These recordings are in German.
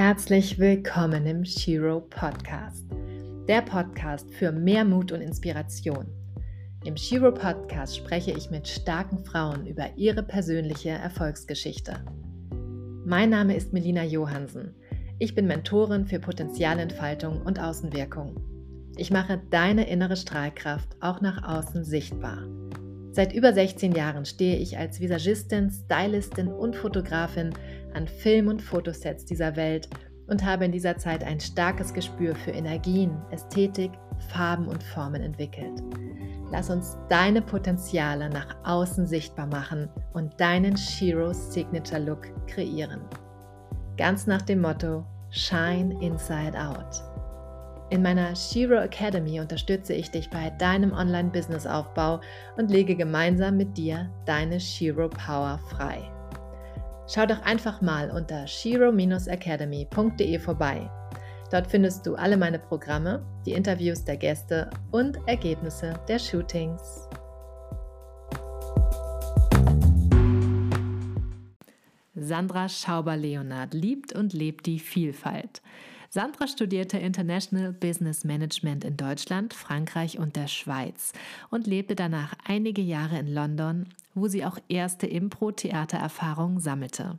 Herzlich willkommen im Shiro Podcast, der Podcast für mehr Mut und Inspiration. Im Shiro Podcast spreche ich mit starken Frauen über ihre persönliche Erfolgsgeschichte. Mein Name ist Melina Johansen. Ich bin Mentorin für Potenzialentfaltung und Außenwirkung. Ich mache deine innere Strahlkraft auch nach außen sichtbar. Seit über 16 Jahren stehe ich als Visagistin, Stylistin und Fotografin an Film- und Fotosets dieser Welt und habe in dieser Zeit ein starkes Gespür für Energien, Ästhetik, Farben und Formen entwickelt. Lass uns deine Potenziale nach außen sichtbar machen und deinen Shiro Signature Look kreieren. Ganz nach dem Motto Shine Inside Out. In meiner Shiro Academy unterstütze ich dich bei deinem Online-Business-Aufbau und lege gemeinsam mit dir deine Shiro Power frei. Schau doch einfach mal unter shiro-academy.de vorbei. Dort findest du alle meine Programme, die Interviews der Gäste und Ergebnisse der Shootings. Sandra Schauber-Leonard liebt und lebt die Vielfalt. Sandra studierte International Business Management in Deutschland, Frankreich und der Schweiz und lebte danach einige Jahre in London, wo sie auch erste Impro-Theatererfahrungen sammelte.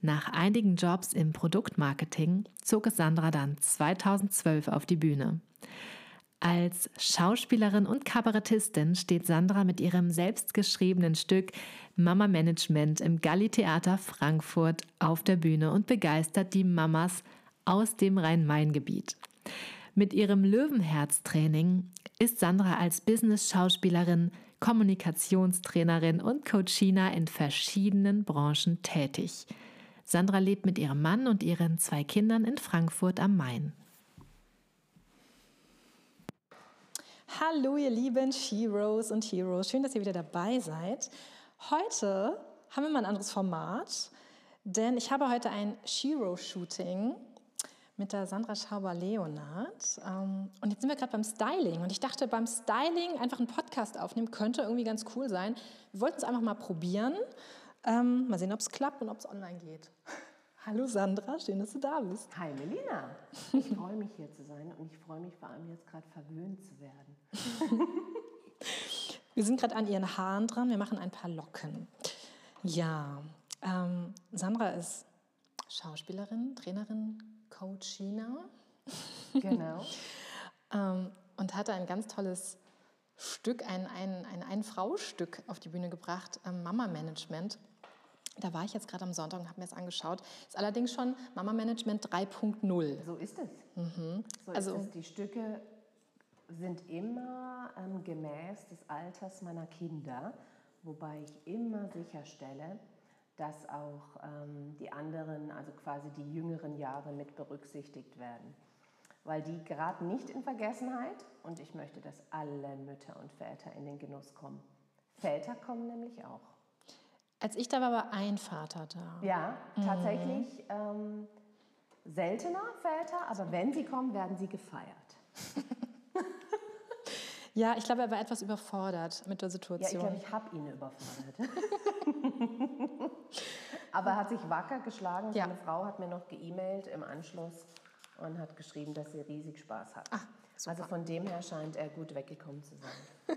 Nach einigen Jobs im Produktmarketing zog es Sandra dann 2012 auf die Bühne. Als Schauspielerin und Kabarettistin steht Sandra mit ihrem selbstgeschriebenen Stück Mama Management im Galli Theater Frankfurt auf der Bühne und begeistert die Mamas aus dem Rhein-Main-Gebiet. Mit ihrem Löwenherz-Training ist Sandra als Business-Schauspielerin, Kommunikationstrainerin und Coachina in verschiedenen Branchen tätig. Sandra lebt mit ihrem Mann und ihren zwei Kindern in Frankfurt am Main. Hallo, ihr lieben Heroes und Heroes. Schön, dass ihr wieder dabei seid. Heute haben wir mal ein anderes Format, denn ich habe heute ein Shiro-Shooting mit der Sandra Schauber-Leonard. Ähm, und jetzt sind wir gerade beim Styling. Und ich dachte, beim Styling einfach einen Podcast aufnehmen könnte irgendwie ganz cool sein. Wir wollten es einfach mal probieren. Ähm, mal sehen, ob es klappt und ob es online geht. Hallo Sandra, schön, dass du da bist. Hi Melina, ich freue mich hier zu sein und ich freue mich vor allem jetzt gerade verwöhnt zu werden. wir sind gerade an ihren Haaren dran, wir machen ein paar Locken. Ja, ähm, Sandra ist Schauspielerin, Trainerin, Coachina. Genau. ähm, und hatte ein ganz tolles Stück, ein, ein, ein, ein Frau-Stück auf die Bühne gebracht, ähm, Mama Management. Da war ich jetzt gerade am Sonntag und habe mir das angeschaut. Ist allerdings schon Mama Management 3.0. So ist es. Mhm. So also, ist es. Die Stücke sind immer ähm, gemäß des Alters meiner Kinder, wobei ich immer sicherstelle, dass auch ähm, die anderen, also quasi die jüngeren Jahre mit berücksichtigt werden. Weil die geraten nicht in Vergessenheit und ich möchte, dass alle Mütter und Väter in den Genuss kommen. Väter kommen nämlich auch. Als ich da war, war ein Vater da. Ja, mhm. tatsächlich mhm. ähm, seltener Väter, aber wenn sie kommen, werden sie gefeiert. ja, ich glaube, er war etwas überfordert mit der Situation. Ja, ich glaube, ich habe ihn überfordert. Aber er hat sich wacker geschlagen. Ja. Seine Frau hat mir noch geemailt im Anschluss und hat geschrieben, dass sie riesig Spaß hat. Ach, also von dem her scheint er gut weggekommen zu sein.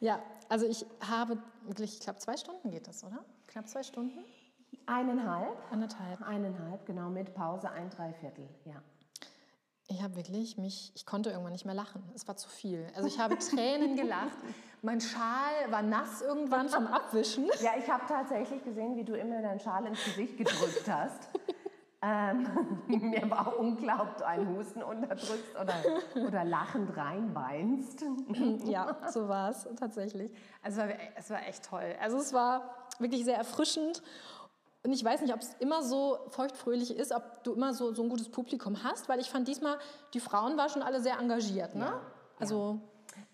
ja, also ich habe wirklich, ich glaube, zwei Stunden geht das, oder? Knapp zwei Stunden? Eineinhalb. Eineinhalb. Eineinhalb, genau, mit Pause ein Dreiviertel, ja. Ich habe wirklich mich, ich konnte irgendwann nicht mehr lachen. Es war zu viel. Also ich habe Tränen gelacht. Mein Schal war nass irgendwann vom Abwischen. Ja, ich habe tatsächlich gesehen, wie du immer deinen Schal ins Gesicht gedrückt hast. ähm, mir war unklar, ob du einen Husten unterdrückst oder, oder lachend reinweinst. ja, so war es tatsächlich. Also es war, es war echt toll. Also es war wirklich sehr erfrischend und ich weiß nicht, ob es immer so feuchtfröhlich ist, ob du immer so, so ein gutes Publikum hast, weil ich fand diesmal, die Frauen waren schon alle sehr engagiert. Ne? Ja, also,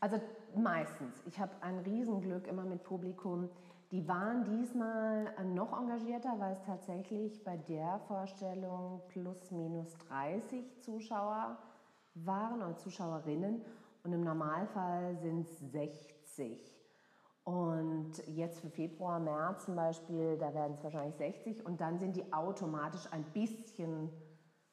also meistens. Ich habe ein Riesenglück immer mit Publikum. Die waren diesmal noch engagierter, weil es tatsächlich bei der Vorstellung plus minus 30 Zuschauer waren oder Zuschauerinnen und im Normalfall sind es 60. Und jetzt für Februar, März zum Beispiel, da werden es wahrscheinlich 60 und dann sind die automatisch ein bisschen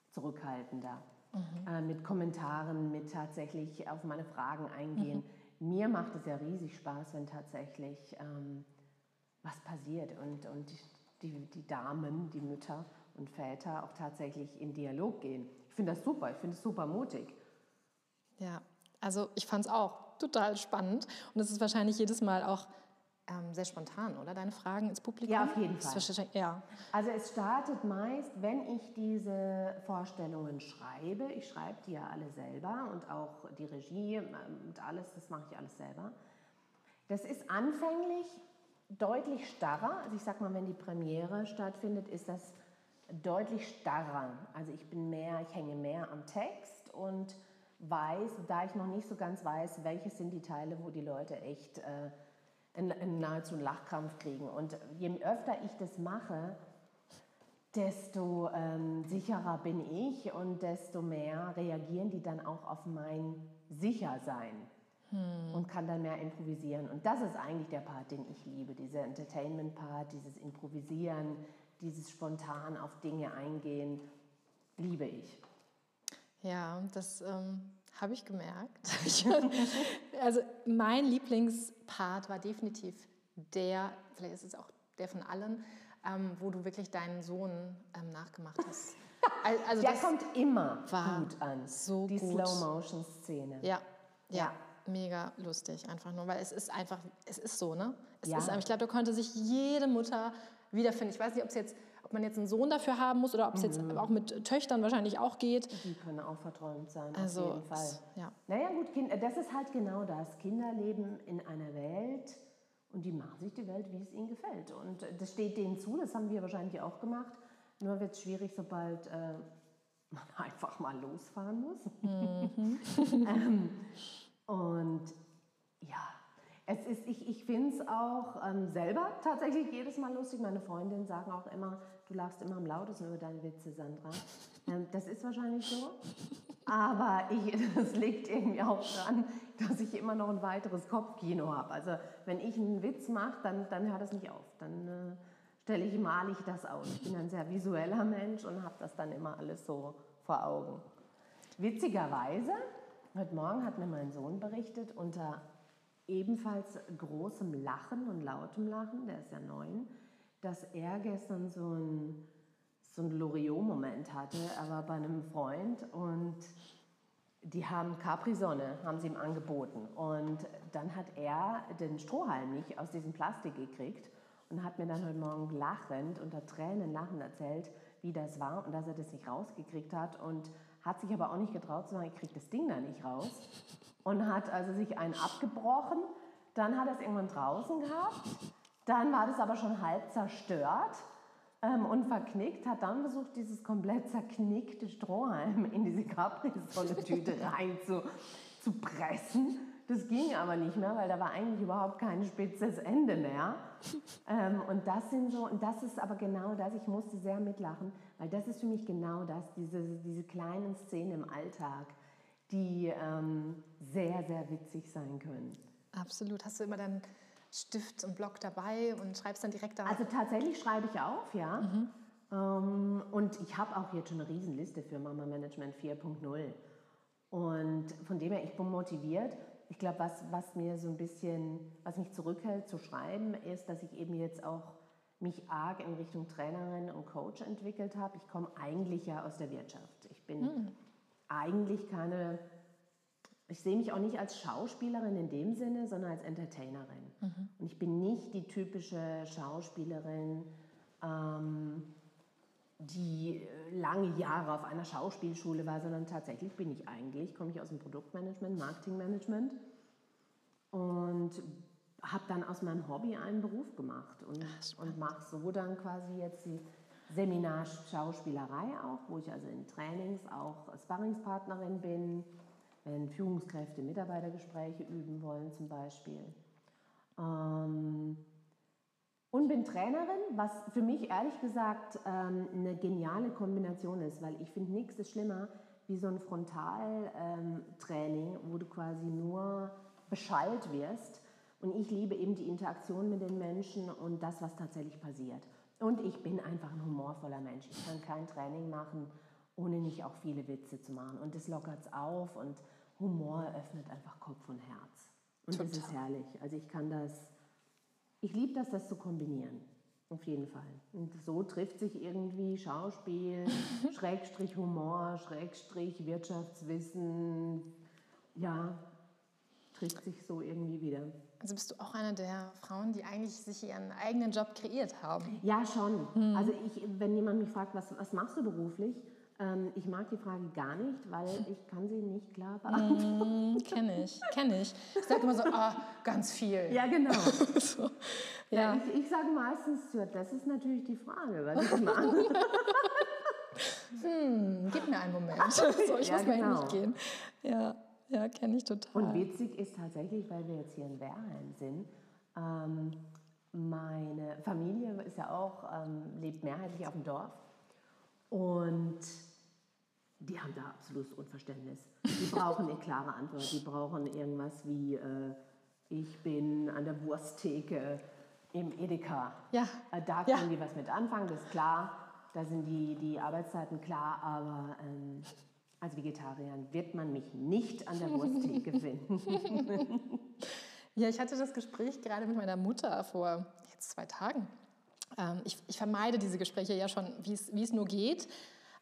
zurückhaltender mhm. äh, mit Kommentaren, mit tatsächlich auf meine Fragen eingehen. Mhm. Mir macht es ja riesig Spaß, wenn tatsächlich ähm, was passiert und, und die, die, die Damen, die Mütter und Väter auch tatsächlich in Dialog gehen. Ich finde das super, ich finde es super mutig. Ja, also ich fand es auch total spannend und es ist wahrscheinlich jedes Mal auch ähm, sehr spontan, oder? Deine Fragen ins Publikum? Ja, auf jeden Fall. Ja. Also es startet meist, wenn ich diese Vorstellungen schreibe. Ich schreibe die ja alle selber und auch die Regie ähm, und alles, das mache ich alles selber. Das ist anfänglich deutlich starrer. Also ich sag mal, wenn die Premiere stattfindet, ist das deutlich starrer. Also ich bin mehr, ich hänge mehr am Text und weiß, da ich noch nicht so ganz weiß, welche sind die Teile, wo die Leute echt äh, in, in nahezu einen Lachkrampf kriegen. Und je öfter ich das mache, desto ähm, sicherer bin ich und desto mehr reagieren die dann auch auf mein Sichersein hm. und kann dann mehr improvisieren. Und das ist eigentlich der Part, den ich liebe, dieser Entertainment-Part, dieses Improvisieren, dieses spontan auf Dinge eingehen, liebe ich. Ja, das ähm, habe ich gemerkt. also mein Lieblingspart war definitiv der, vielleicht ist es auch der von allen, ähm, wo du wirklich deinen Sohn ähm, nachgemacht hast. Also der kommt immer gut an. So die Slow-Motion-Szene. Ja, ja, ja, mega lustig einfach nur, weil es ist einfach, es ist so, ne? Es ja. ist, ich glaube, da konnte sich jede Mutter wiederfinden. Ich weiß nicht, ob es jetzt ob man jetzt einen Sohn dafür haben muss oder ob es mhm. jetzt auch mit Töchtern wahrscheinlich auch geht. Die können auch verträumt sein, also, auf jeden Fall. Ja. Naja gut, das ist halt genau das. Kinder leben in einer Welt und die machen sich die Welt, wie es ihnen gefällt. Und das steht denen zu, das haben wir wahrscheinlich auch gemacht. Nur wird es schwierig, sobald äh, man einfach mal losfahren muss. Mhm. ähm, und ja, es ist, ich, ich finde es auch ähm, selber tatsächlich jedes Mal lustig. Meine Freundinnen sagen auch immer, du lachst immer am lautesten über deine Witze, Sandra. Ähm, das ist wahrscheinlich so. Aber ich, das liegt irgendwie auch daran, dass ich immer noch ein weiteres Kopfkino habe. Also wenn ich einen Witz mache, dann, dann hört das nicht auf. Dann äh, stelle ich, male ich das aus. Ich bin ein sehr visueller Mensch und habe das dann immer alles so vor Augen. Witzigerweise, heute Morgen hat mir mein Sohn berichtet, unter ebenfalls großem Lachen und lautem Lachen, der ist ja neun, dass er gestern so ein, so ein Loriot-Moment hatte. Er war bei einem Freund und die haben Capri-Sonne, haben sie ihm angeboten. Und dann hat er den Strohhalm nicht aus diesem Plastik gekriegt und hat mir dann heute Morgen lachend, unter Tränen lachend erzählt, wie das war und dass er das nicht rausgekriegt hat und hat sich aber auch nicht getraut zu sagen, ich kriege das Ding da nicht raus und hat also sich einen abgebrochen. Dann hat er es irgendwann draußen gehabt. Dann war das aber schon halb zerstört ähm, und verknickt, hat dann versucht, dieses komplett zerknickte Strohhalm in diese Capri-Sonne-Tüte rein zu, zu pressen. Das ging aber nicht mehr, weil da war eigentlich überhaupt kein spitzes Ende mehr. Ähm, und das sind so, und das ist aber genau das, ich musste sehr mitlachen, weil das ist für mich genau das, diese, diese kleinen Szenen im Alltag, die ähm, sehr, sehr witzig sein können. Absolut. Hast du immer dann Stift und Block dabei und schreibst dann direkt da? Also tatsächlich schreibe ich auf, ja. Mhm. Ähm, und ich habe auch jetzt schon eine Riesenliste für Mama Management 4.0. Und von dem her, ich bin motiviert. Ich glaube, was, was mir so ein bisschen, was mich zurückhält zu schreiben, ist, dass ich eben jetzt auch mich arg in Richtung Trainerin und Coach entwickelt habe. Ich komme eigentlich ja aus der Wirtschaft. Ich bin mhm. eigentlich keine ich sehe mich auch nicht als Schauspielerin in dem Sinne, sondern als Entertainerin. Mhm. Und ich bin nicht die typische Schauspielerin, ähm, die lange Jahre auf einer Schauspielschule war, sondern tatsächlich bin ich eigentlich, komme ich aus dem Produktmanagement, Marketingmanagement und habe dann aus meinem Hobby einen Beruf gemacht und, und mache so dann quasi jetzt die Seminar Schauspielerei auch, wo ich also in Trainings auch Sparringspartnerin bin wenn Führungskräfte Mitarbeitergespräche üben wollen zum Beispiel. Ähm, und bin Trainerin, was für mich ehrlich gesagt ähm, eine geniale Kombination ist, weil ich finde nichts ist schlimmer wie so ein Frontaltraining, ähm, wo du quasi nur beschallt wirst Und ich liebe eben die Interaktion mit den Menschen und das, was tatsächlich passiert. Und ich bin einfach ein humorvoller Mensch. Ich kann kein Training machen, ohne nicht auch viele Witze zu machen. Und das lockert es auf und Humor öffnet einfach Kopf und Herz. Und Total. das ist herrlich. Also ich kann das, ich liebe das, das zu kombinieren. Auf jeden Fall. Und so trifft sich irgendwie Schauspiel, Schrägstrich Humor, Schrägstrich Wirtschaftswissen. Ja, trifft sich so irgendwie wieder. Also bist du auch eine der Frauen, die eigentlich sich ihren eigenen Job kreiert haben? Ja, schon. Hm. Also ich, wenn jemand mich fragt, was, was machst du beruflich? Ähm, ich mag die Frage gar nicht, weil ich kann sie nicht klar beantworten. Mm, kenne ich, kenne ich. Ich sage immer so, ah, ganz viel. Ja, genau. so, ja. ja ich, ich, sage meistens, ja, das ist natürlich die Frage, was ich mache. hm, gib mir einen Moment. So, ich ja, muss genau. mal nicht gehen. Ja, ja kenne ich total. Und witzig ist tatsächlich, weil wir jetzt hier in Werheim sind, ähm, meine Familie ist ja auch, ähm, lebt mehrheitlich auf dem Dorf. Und die haben da absolutes Unverständnis. Die brauchen eine klare Antwort. Die brauchen irgendwas wie, äh, ich bin an der Wursttheke im Edeka. Ja. Äh, da können ja. die was mit anfangen, das ist klar. Da sind die, die Arbeitszeiten klar, aber ähm, als Vegetarier wird man mich nicht an der Wursttheke finden. ja, ich hatte das Gespräch gerade mit meiner Mutter vor jetzt zwei Tagen. Ähm, ich, ich, vermeide diese Gespräche ja schon, wie es nur geht,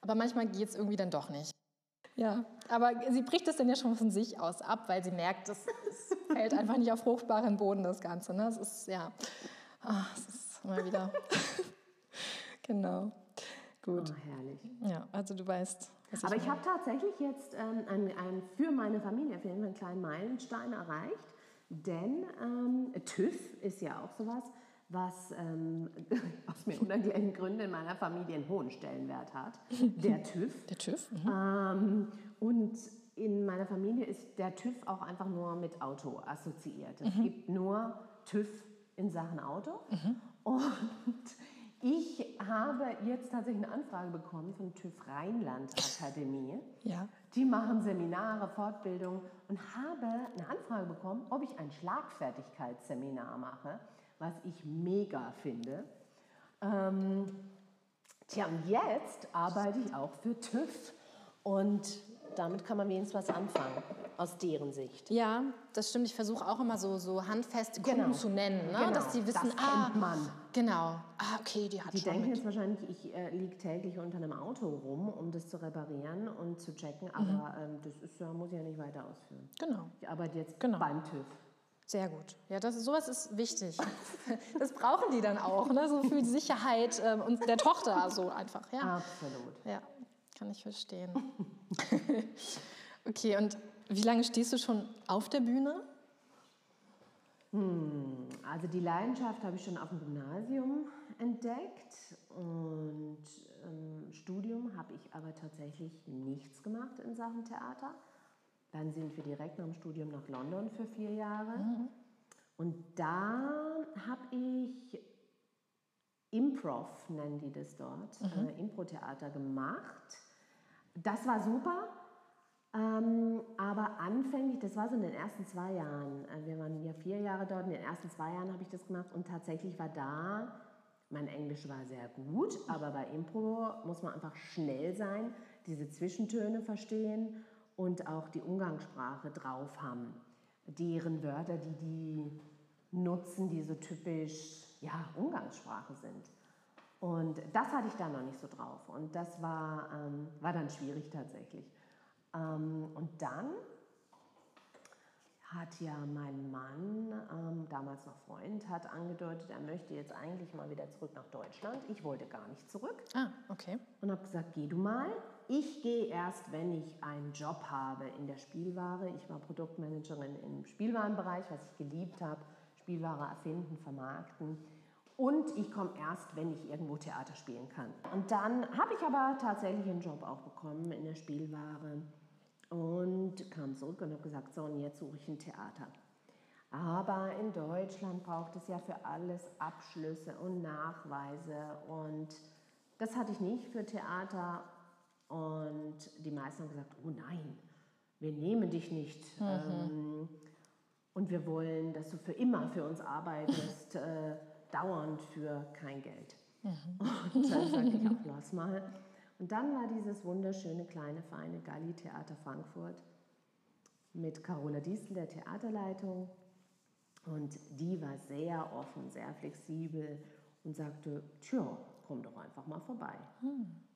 aber manchmal geht es irgendwie dann doch nicht. Ja, aber sie bricht es dann ja schon von sich aus ab, weil sie merkt, es, es fällt einfach nicht auf fruchtbaren Boden, das Ganze. Ne? Es ist, ja, oh, es ist mal wieder. genau. Gut. Oh, herrlich. Ja, also du weißt. Was Aber ich, ich habe tatsächlich jetzt ähm, ein, ein, für meine Familie auf jeden Fall einen kleinen Meilenstein erreicht, denn ähm, TÜV ist ja auch sowas was ähm, aus mir unerklärlichen Gründen in meiner Familie einen hohen Stellenwert hat. Der TÜV. Der TÜV. Mhm. Ähm, und in meiner Familie ist der TÜV auch einfach nur mit Auto assoziiert. Es mhm. gibt nur TÜV in Sachen Auto. Mhm. Und ich habe jetzt tatsächlich eine Anfrage bekommen von TÜV Rheinland Akademie. Ja. Die machen Seminare, Fortbildung und habe eine Anfrage bekommen, ob ich ein Schlagfertigkeitsseminar mache was ich mega finde. Ähm, tja, und jetzt arbeite ich auch für TÜV und damit kann man wenigstens was anfangen, aus deren Sicht. Ja, das stimmt. Ich versuche auch immer so, so handfeste Kunden genau. zu nennen, ne? genau. dass sie wissen, das ah, man. Genau. Ah, okay, die hat Die schon denken mit. jetzt wahrscheinlich, ich äh, liege täglich unter einem Auto rum, um das zu reparieren und zu checken, aber mhm. ähm, das ist, muss ich ja nicht weiter ausführen. Genau. Ich arbeite jetzt genau. beim TÜV. Sehr gut. Ja, das, sowas ist wichtig. Das brauchen die dann auch, ne? so für die Sicherheit ähm, und der Tochter so einfach. Ja. Absolut. Ja, kann ich verstehen. okay, und wie lange stehst du schon auf der Bühne? Hm, also die Leidenschaft habe ich schon auf dem Gymnasium entdeckt und im ähm, Studium habe ich aber tatsächlich nichts gemacht in Sachen Theater. Dann sind wir direkt nach dem Studium nach London für vier Jahre. Mhm. Und da habe ich Improv, nennen die das dort, mhm. äh, Impro-Theater gemacht. Das war super, ähm, aber anfänglich, das war so in den ersten zwei Jahren, äh, wir waren ja vier Jahre dort, in den ersten zwei Jahren habe ich das gemacht und tatsächlich war da, mein Englisch war sehr gut, aber bei Impro muss man einfach schnell sein, diese Zwischentöne verstehen und auch die Umgangssprache drauf haben. Deren Wörter, die die nutzen, die so typisch ja, Umgangssprache sind. Und das hatte ich da noch nicht so drauf. Und das war, ähm, war dann schwierig tatsächlich. Ähm, und dann hat ja mein Mann, ähm, damals noch Freund, hat angedeutet, er möchte jetzt eigentlich mal wieder zurück nach Deutschland. Ich wollte gar nicht zurück. Ah, okay. Und habe gesagt, geh du mal. Ich gehe erst, wenn ich einen Job habe in der Spielware. Ich war Produktmanagerin im Spielwarenbereich, was ich geliebt habe. Spielware erfinden, vermarkten. Und ich komme erst, wenn ich irgendwo Theater spielen kann. Und dann habe ich aber tatsächlich einen Job auch bekommen in der Spielware und kam zurück und habe gesagt, so und jetzt suche ich ein Theater. Aber in Deutschland braucht es ja für alles Abschlüsse und Nachweise und das hatte ich nicht für Theater und die meisten haben gesagt, oh nein, wir nehmen dich nicht. Mhm. Ähm, Und wir wollen, dass du für immer für uns arbeitest, äh, dauernd für kein Geld. Und dann sagte ich auch, lass mal. Und dann war dieses wunderschöne, kleine, feine Galli-Theater Frankfurt mit Carola Diesel, der Theaterleitung. Und die war sehr offen, sehr flexibel und sagte, tja, komm doch einfach mal vorbei.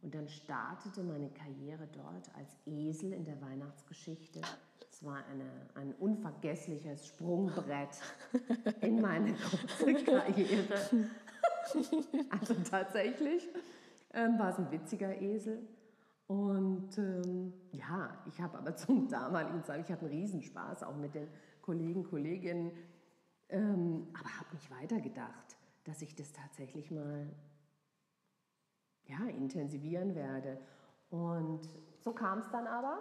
Und dann startete meine Karriere dort als Esel in der Weihnachtsgeschichte. Es war eine, ein unvergessliches Sprungbrett in meine Karriere. Also tatsächlich ähm, war es ein witziger Esel. Und ähm, ja, ich habe aber zum damaligen Zeitpunkt, ich hatte einen Riesenspaß, auch mit den Kollegen, Kolleginnen, ähm, aber habe nicht weitergedacht, dass ich das tatsächlich mal ja, intensivieren werde. Und so kam es dann aber,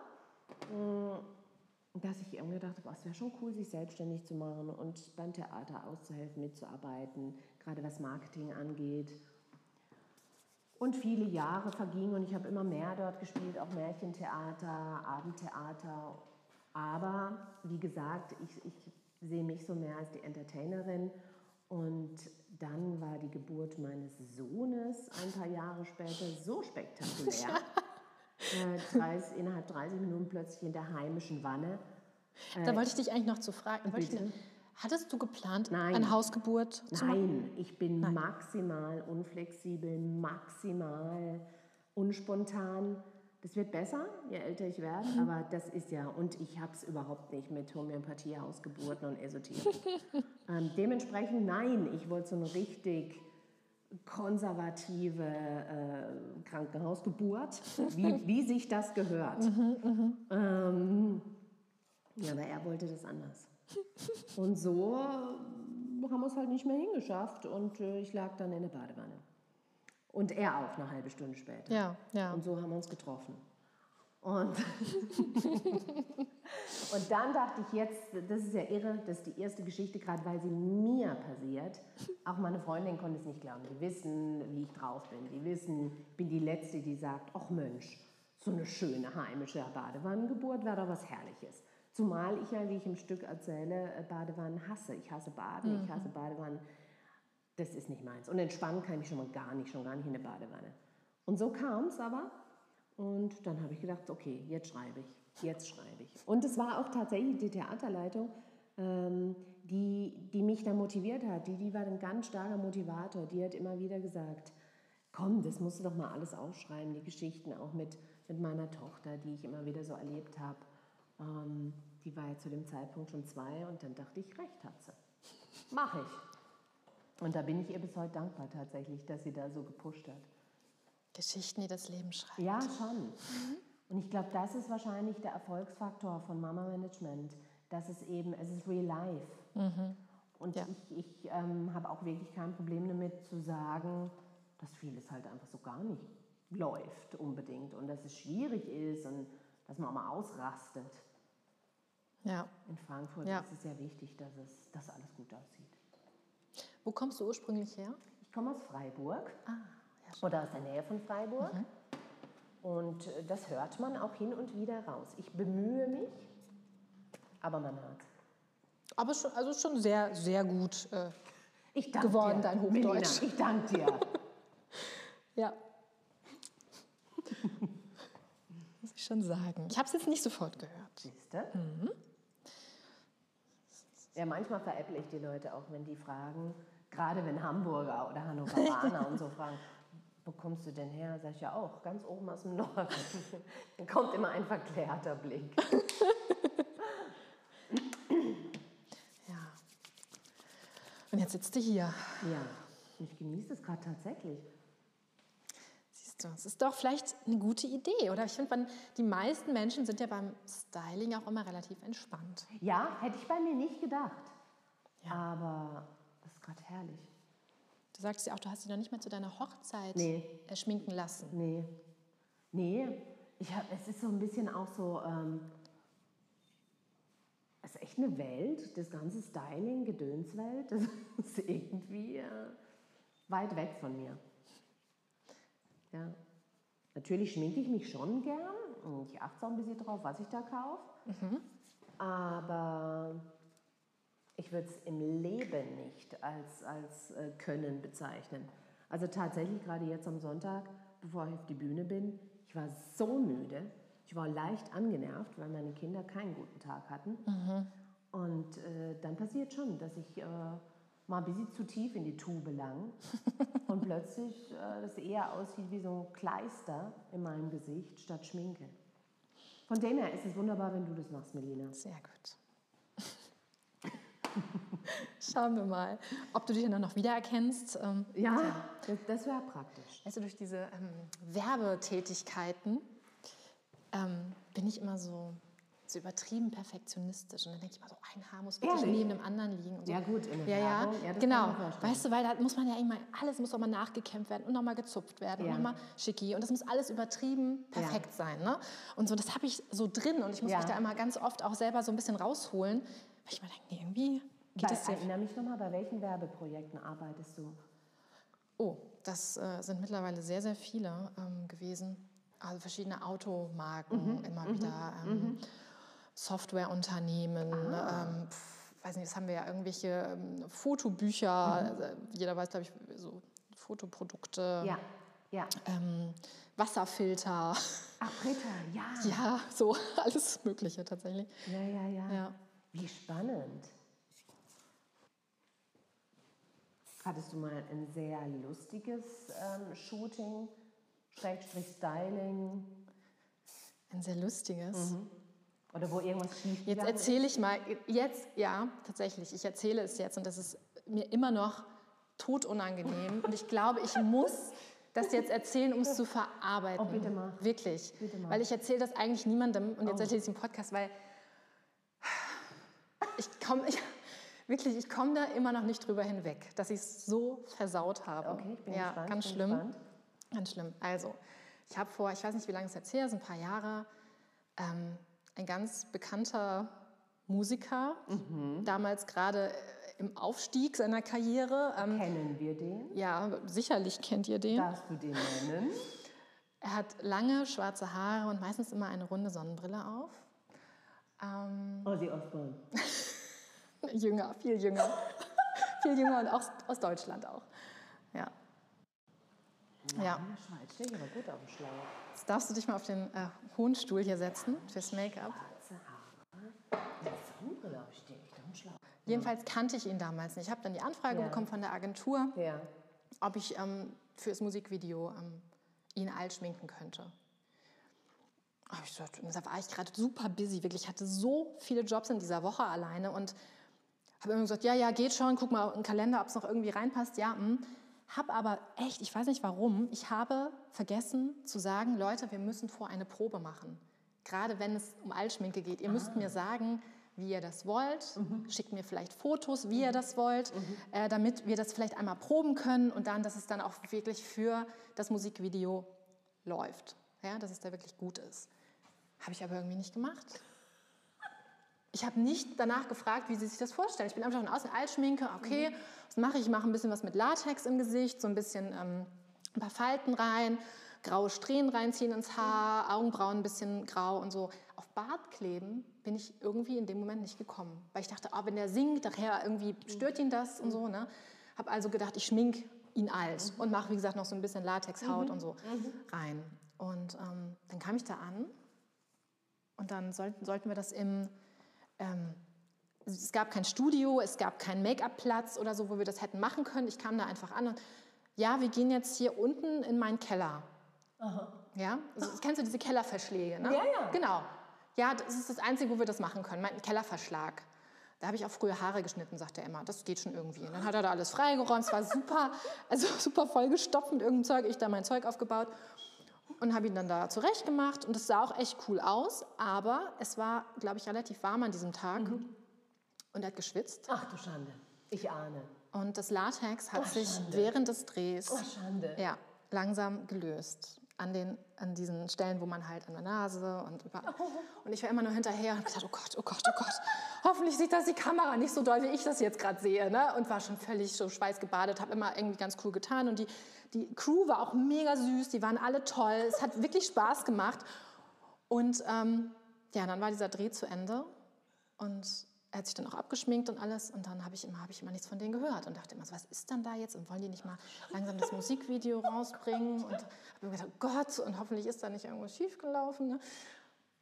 mm, dass ich irgendwie dachte, boah, es wäre schon cool, sich selbstständig zu machen und beim Theater auszuhelfen, mitzuarbeiten, gerade was Marketing angeht. Und viele Jahre vergingen und ich habe immer mehr dort gespielt, auch Märchentheater, Abendtheater. Aber wie gesagt, ich, ich sehe mich so mehr als die Entertainerin. Und dann war die Geburt meines Sohnes ein paar Jahre später so spektakulär. äh, 30, innerhalb 30 Minuten plötzlich in der heimischen Wanne. Da wollte ich dich eigentlich noch zu fragen. bitte? dich- Hattest du geplant, Nein. eine Hausgeburt zu machen? Nein, ich bin maximal unflexibel, maximal unspontan. Das wird besser, je älter ich werde, aber das ist ja, und ich habe es überhaupt nicht mit Homöopathie, Hausgeburten und Esoterik. ähm, dementsprechend nein, ich wollte so eine richtig konservative äh, Krankenhausgeburt, wie, wie sich das gehört. ähm, ja, aber er wollte das anders. Und so äh, haben wir es halt nicht mehr hingeschafft und äh, ich lag dann in der Badewanne. Und er auch eine halbe Stunde später. Ja, ja. Und so haben wir uns getroffen. Und, und dann dachte ich jetzt, das ist ja irre, das ist die erste Geschichte, gerade weil sie mir passiert. Auch meine Freundin konnte es nicht glauben. Die wissen, wie ich drauf bin. Die wissen, ich bin die Letzte, die sagt, ach Mensch, so eine schöne heimische Badewannengeburt wäre doch was Herrliches. Zumal ich ja, wie ich im Stück erzähle, äh, Badewannen hasse. Ich hasse Baden, ich hasse Badewannen. Das ist nicht meins. Und entspannen kann ich schon mal gar nicht, schon gar nicht in der Badewanne. Und so kam es aber. Und dann habe ich gedacht, okay, jetzt schreibe ich, jetzt schreibe ich. Und es war auch tatsächlich die Theaterleitung, ähm, die, die mich da motiviert hat. Die, die war ein ganz starker Motivator. Die hat immer wieder gesagt, komm, das musst du doch mal alles aufschreiben, die Geschichten auch mit, mit meiner Tochter, die ich immer wieder so erlebt habe. Ähm, die war ja zu dem Zeitpunkt schon zwei und dann dachte ich, recht hat sie. Mach ich. Und da bin ich ihr bis heute dankbar tatsächlich, dass sie da so gepusht hat. Geschichten, die das Leben schreibt. Ja, schon. Und ich glaube, das ist wahrscheinlich der Erfolgsfaktor von Mama Management, dass es eben, es ist real life. Und Ja. ich, ich ähm, habe auch wirklich kein Problem damit zu sagen, dass vieles halt einfach so gar nicht läuft unbedingt und dass es schwierig ist und dass man auch mal ausrastet. Ja. In Frankfurt Ja. ist es sehr wichtig, dass, es, dass alles gut aussieht. Wo kommst du ursprünglich her? Ich komme aus Freiburg Ah, ja, oder aus der Nähe von Freiburg. Und äh, das hört man auch hin und wieder raus. Ich bemühe mich, aber man hört Aber schon, also schon sehr, sehr gut. Äh, Geworden, dir, dein Melina, Hochdeutsch. ich danke dir. ja. Muss ich schon sagen. Ich habe es jetzt nicht sofort gehört. Siehst du? Ja, manchmal veräpple ich die Leute auch, wenn die fragen, gerade wenn Hamburger oder Hannoveraner und so fragen, wo kommst du denn her? Sag ich ja auch, ganz oben aus dem Norden. Dann kommt immer ein verklärter Blick. Ja. Und jetzt sitzt du hier. Ja, ich genieße es gerade tatsächlich. Siehst du, es ist doch vielleicht eine gute Idee, oder? Ich finde, man- die meisten Menschen sind ja beim Styling auch immer relativ entspannt. Ja, hätte ich bei mir nicht gedacht. Aber gerade herrlich. Du sagst ja auch, du hast dich noch nicht mal zu deiner Hochzeit Nee. schminken lassen. Nee. Nee, ich hab, es ist so ein bisschen auch so, ähm, es ist echt eine Welt, das ganze Styling, Gedönswelt, das ist irgendwie äh, weit weg von mir. Ja. Natürlich schminke ich mich schon gern und ich achte auch ein bisschen drauf, was ich da kaufe. Aber Ich würde es im Leben nicht als, als äh, Können bezeichnen. Also tatsächlich gerade jetzt am Sonntag, bevor ich auf die Bühne bin, ich war so müde. Ich war leicht angenervt, weil meine Kinder keinen guten Tag hatten. Und äh, dann passiert schon, dass ich äh, mal ein bisschen zu tief in die Tube lang und plötzlich äh, das eher aussieht wie so ein Kleister in meinem Gesicht statt Schminke. Von dem her ist es wunderbar, wenn du das machst, Melina. Sehr gut. Schauen wir mal, ob du dich dann noch wiedererkennst. Ähm, Ja, das, das wäre praktisch. Weißt du, durch diese ähm, Werbetätigkeiten ähm, bin ich immer so, so übertrieben perfektionistisch. Und dann denke ich mal so, ein Haar muss wirklich Ehrlich? neben dem anderen liegen. Und so. Ja, gut, in der ja, ja, Werbung, ja, kann genau. Weißt du, weil da muss man ja immer, alles muss auch mal nachgekämmt werden und nochmal gezupft werden Ja. und nochmal schicki. Und das muss alles übertrieben perfekt sein. Ne? Und so, das habe ich so drin und ich muss Ja. mich da immer ganz oft auch selber so ein bisschen rausholen, weil ich mir denke, nee, irgendwie geht Bei, erinnere mich nochmal, bei welchen Werbeprojekten arbeitest du? Oh, das äh, sind mittlerweile sehr, sehr viele ähm, gewesen. Also verschiedene Automarken immer wieder, ähm, Softwareunternehmen, ähm, pf, weiß nicht, das haben wir ja irgendwelche ähm, Fotobücher, also, jeder weiß, glaube ich, so Fotoprodukte, Ja, ja. ähm, Wasserfilter, Ach, Britta, ja. ja, so alles Mögliche tatsächlich. Ja, ja, ja. Ja. Wie spannend. Hattest du mal ein sehr lustiges ähm, Shooting, Schrägstrich Styling Ein sehr lustiges. oder wo irgendwas schief Jetzt erzähle ich mal, jetzt, ja, tatsächlich, ich erzähle es jetzt und das ist mir immer noch totunangenehm und ich glaube, ich muss das jetzt erzählen, um es zu verarbeiten. Oh, bitte mach. Wirklich. Bitte mach. Oh. Weil ich erzähle das eigentlich niemandem und jetzt erzähle ich es im Podcast, weil ich komme, ich, wirklich, ich komme da immer noch nicht drüber hinweg, dass ich es so versaut habe. Okay, ich bin ja, gespannt, ganz schlimm. gespannt. Ganz schlimm. Also, ich habe vor, ich weiß nicht, wie lange es jetzt her ist, ein paar Jahre, ähm, ein ganz bekannter Musiker, Mhm. damals gerade äh, im Aufstieg seiner Karriere. Ähm, Kennen wir den? ja, sicherlich kennt ihr den. Darfst du den nennen? Er hat lange schwarze Haare und meistens immer eine runde Sonnenbrille auf. Ähm, Ozzy Osbourne. jünger, viel jünger. viel jünger und auch aus Deutschland auch. Ja. Ja. In der Schweiz stehe ich aber gut auf dem Schlauch. Jetzt darfst du dich mal auf den äh, hohen Stuhl hier setzen fürs Make-up. Sonnenbrille stehe ich Schlauch. Jedenfalls kannte ich ihn damals nicht. Ich habe dann die Anfrage Ja. bekommen von der Agentur, Ja. ob ich ähm, für das Musikvideo ähm, ihn alt schminken könnte. Ich da war ich gerade super busy, wirklich. Ich hatte so viele Jobs in dieser Woche alleine und habe immer gesagt, ja, ja, geht schon, guck mal im Kalender, ob es noch irgendwie reinpasst. Ja, hm. Hab aber echt, ich weiß nicht warum, ich habe vergessen zu sagen, Leute, wir müssen vor eine Probe machen. Gerade wenn es um Altschminke geht. Ihr müsst mir sagen, wie ihr das wollt. Schickt mir vielleicht Fotos, wie ihr das wollt, äh, damit wir das vielleicht einmal proben können und dann, dass es dann auch wirklich für das Musikvideo läuft. Ja, dass es da wirklich gut ist. Habe ich aber irgendwie nicht gemacht. Ich habe nicht danach gefragt, wie sie sich das vorstellen. Ich bin einfach von außen Altschminke, okay, was mache ich? Ich mache ein bisschen was mit Latex im Gesicht, so ein bisschen ähm, ein paar Falten rein, graue Strähnen reinziehen ins Haar, Augenbrauen ein bisschen grau und so. Auf Bart kleben bin ich irgendwie in dem Moment nicht gekommen, weil ich dachte, ah, wenn der singt, daher irgendwie stört ihn das und so. Ne? Habe also gedacht, ich schmink ihn alt und mache, wie gesagt, noch so ein bisschen Latexhaut und so rein. Und ähm, dann kam ich da an und dann sollten, sollten wir das im ähm, es gab kein Studio, es gab keinen Make-up-Platz oder so, wo wir das hätten machen können. Ich kam da einfach an und ja, wir gehen jetzt hier unten in meinen Keller. Ja, also, kennst du diese Kellerverschläge? Ne? Ja, ja. Genau. Ja, das ist das Einzige, wo wir das machen können, mein Kellerverschlag. Da habe ich auch früher Haare geschnitten, sagt er immer. Das geht schon irgendwie. Und dann hat er da alles freigeräumt, es war super, also super vollgestopft mit irgendeinem Zeug. Ich da mein Zeug aufgebaut und habe ihn dann da zurecht gemacht und es sah auch echt cool aus, aber es war, glaube ich, relativ warm an diesem Tag und er hat geschwitzt Ach du Schande. Ich ahne. und das Latex hat Oh, sich Schande. während des Drehs Oh, Schande. ja, langsam gelöst. An, den, an diesen Stellen, wo man halt an der Nase und überall. Und ich war immer nur hinterher und gedacht, oh Gott, oh Gott, oh Gott. Hoffentlich sieht das die Kamera nicht so doll, wie ich das jetzt gerade sehe. Ne? Und war schon völlig so schweißgebadet, habe immer irgendwie ganz cool getan. Und die, die Crew war auch mega süß, die waren alle toll. Es hat wirklich Spaß gemacht. Und ähm, ja, dann war dieser Dreh zu Ende. Und er hat sich dann auch abgeschminkt und alles und dann habe ich immer, habe ich immer nichts von denen gehört und dachte immer, so, was ist dann da jetzt und wollen die nicht mal langsam das Musikvideo rausbringen und habe mir gedacht, oh Gott und hoffentlich ist da nicht irgendwas schiefgelaufen. Ne?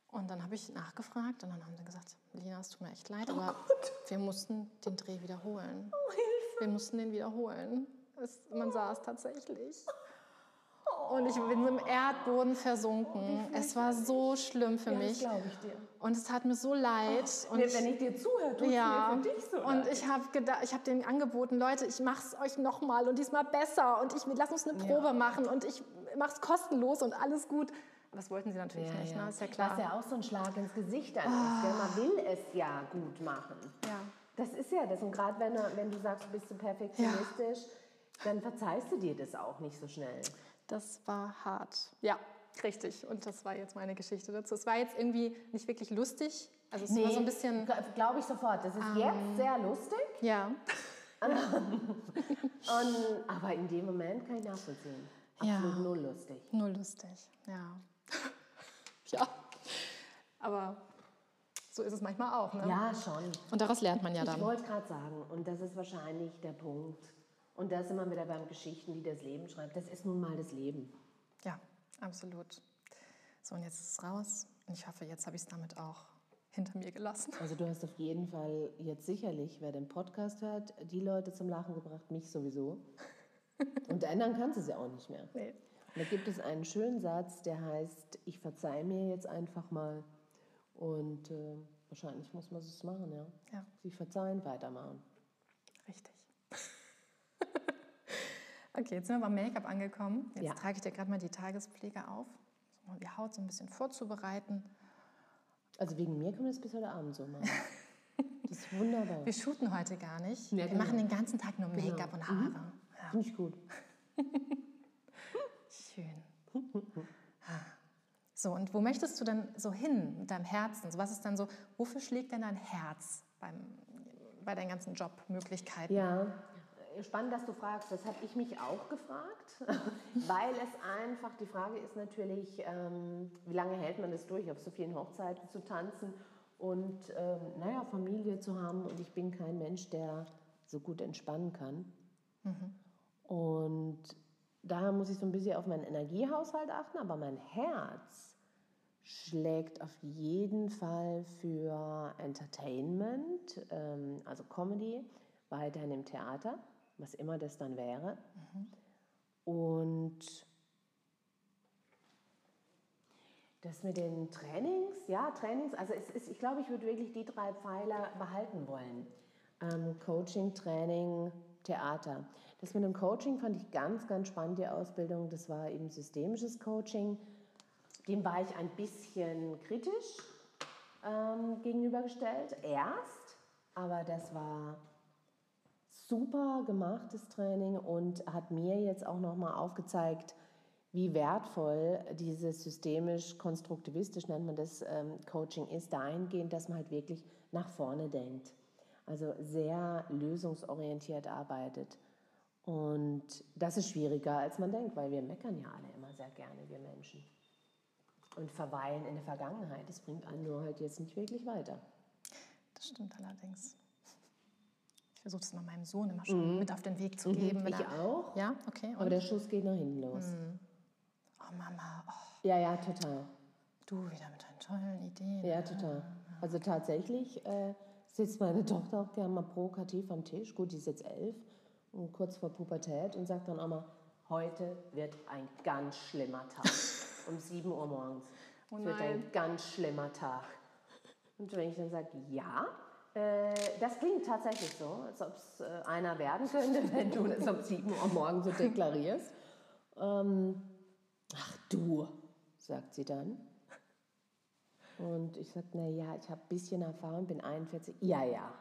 Und dann habe ich nachgefragt und dann haben sie gesagt, Lina, es tut mir echt leid, aber wir mussten den Dreh wiederholen. Wir mussten den wiederholen. Es, man sah es tatsächlich. Und ich bin im Erdboden versunken. Es war so schlimm für Ja, das mich. glaube ich dir. Und es tat mir so leid. und Wenn ich dir zuhöre, tut ja, mir für dich so und leid. ich habe ich habe denen angeboten, Leute, ich mache es euch nochmal und diesmal besser und ich lass uns eine Probe machen und ich mache es kostenlos und alles gut. Aber das wollten sie natürlich Ja, nicht, ja. ne? ist ja klar. Ah. Was ja auch so ein Schlag ins Gesicht dann ist. Gell? Man will es ja gut machen. Ja. Das ist ja das. Und gerade wenn, du- wenn du sagst, du bist so perfektionistisch, dann verzeihst du dir das auch nicht so schnell. Das war hart. Ja, richtig. Und das war jetzt meine Geschichte dazu. Es war jetzt irgendwie nicht wirklich lustig. Also es war so ein bisschen. Glaube ich sofort. Das ist jetzt sehr lustig. Ja. Und, aber in dem Moment kann ich nachvollziehen. Ja. Absolut null lustig. Nur lustig. Ja. ja. Aber so ist es manchmal auch. Ne? Ja, schon. Und daraus lernt man ja Ich dann. wollte gerade sagen, und das ist wahrscheinlich der Punkt. Und da sind wir wieder beim Geschichten, die das Leben schreibt. Das ist nun mal das Leben. Ja, absolut. So, und jetzt ist es raus. Und ich hoffe, jetzt habe ich es damit auch hinter mir gelassen. Also du hast auf jeden Fall jetzt sicherlich, wer den Podcast hört, die Leute zum Lachen gebracht, mich sowieso. Und ändern kannst du es ja auch nicht mehr. Nee. Und da gibt es einen schönen Satz, der heißt, ich verzeihe mir jetzt einfach mal. Und äh, wahrscheinlich muss man es machen, ja. Ja, Sich verzeihen, weitermachen. richtig. Okay, jetzt sind wir beim Make-up angekommen. Jetzt Ja. trage ich dir gerade mal die Tagespflege auf, um die Haut so ein bisschen vorzubereiten. Also wegen mir können wir das bis heute Abend so machen. Das ist wunderbar. Wir shooten heute gar nicht. Ja, wir genau. machen den ganzen Tag nur Make-up und Haare. Ja, Finde ich gut. schön. So, und wo möchtest du denn so hin mit deinem Herzen? So, was ist dann so, wofür schlägt denn dein Herz beim, bei deinen ganzen Jobmöglichkeiten? Ja, spannend, dass du fragst. Das habe ich mich auch gefragt, weil es einfach, die Frage ist natürlich, ähm, wie lange hält man es durch, auf so vielen Hochzeiten zu tanzen und, ähm, naja, Familie zu haben. Und ich bin kein Mensch, der so gut entspannen kann. Und daher muss ich so ein bisschen auf meinen Energiehaushalt achten, aber mein Herz schlägt auf jeden Fall für Entertainment, ähm, also Comedy, weiterhin im Theater, was immer das dann wäre. Und das mit den Trainings, ja, Trainings, also es ist, ich glaube, ich würde wirklich die drei Pfeiler behalten wollen. Ähm, Coaching, Training, Theater. Das mit dem Coaching fand ich ganz, ganz spannend, die Ausbildung. Das war eben systemisches Coaching. Dem war ich ein bisschen kritisch ähm, gegenübergestellt, erst. Aber das war super gemachtes Training und hat mir jetzt auch nochmal aufgezeigt, wie wertvoll dieses systemisch-konstruktivistisch, nennt man das, ähm, Coaching ist, dahingehend, dass man halt wirklich nach vorne denkt. Also sehr lösungsorientiert arbeitet. Und das ist schwieriger, als man denkt, weil wir meckern ja alle immer sehr gerne, wir Menschen. Und verweilen in der Vergangenheit, das bringt einen nur halt jetzt nicht wirklich weiter. Das stimmt allerdings. Ich versuche es mal meinem Sohn immer schon mit auf den Weg zu geben. Mhm. Ich er- auch, Ja, okay. aber Und? der Schuss geht nach hinten los. Oh Mama, oh, Ja, ja, total. du wieder mit deinen tollen Ideen. Ja, total. Also tatsächlich äh, sitzt meine Tochter auch gerne mal provokativ am Tisch. Gut, die ist jetzt elf und kurz vor Pubertät und sagt dann auch mal, heute wird ein ganz schlimmer Tag. um 7 Uhr morgens. Oh es wird ein ganz schlimmer Tag. Und wenn ich dann sage, ja, das klingt tatsächlich so, als ob es äh, einer werden könnte, wenn du das um 7 Uhr morgens so deklarierst. Ähm, ach du, sagt sie dann. Und ich sage, na ja, ich habe ein bisschen Erfahrung, bin 41. Ja, ja.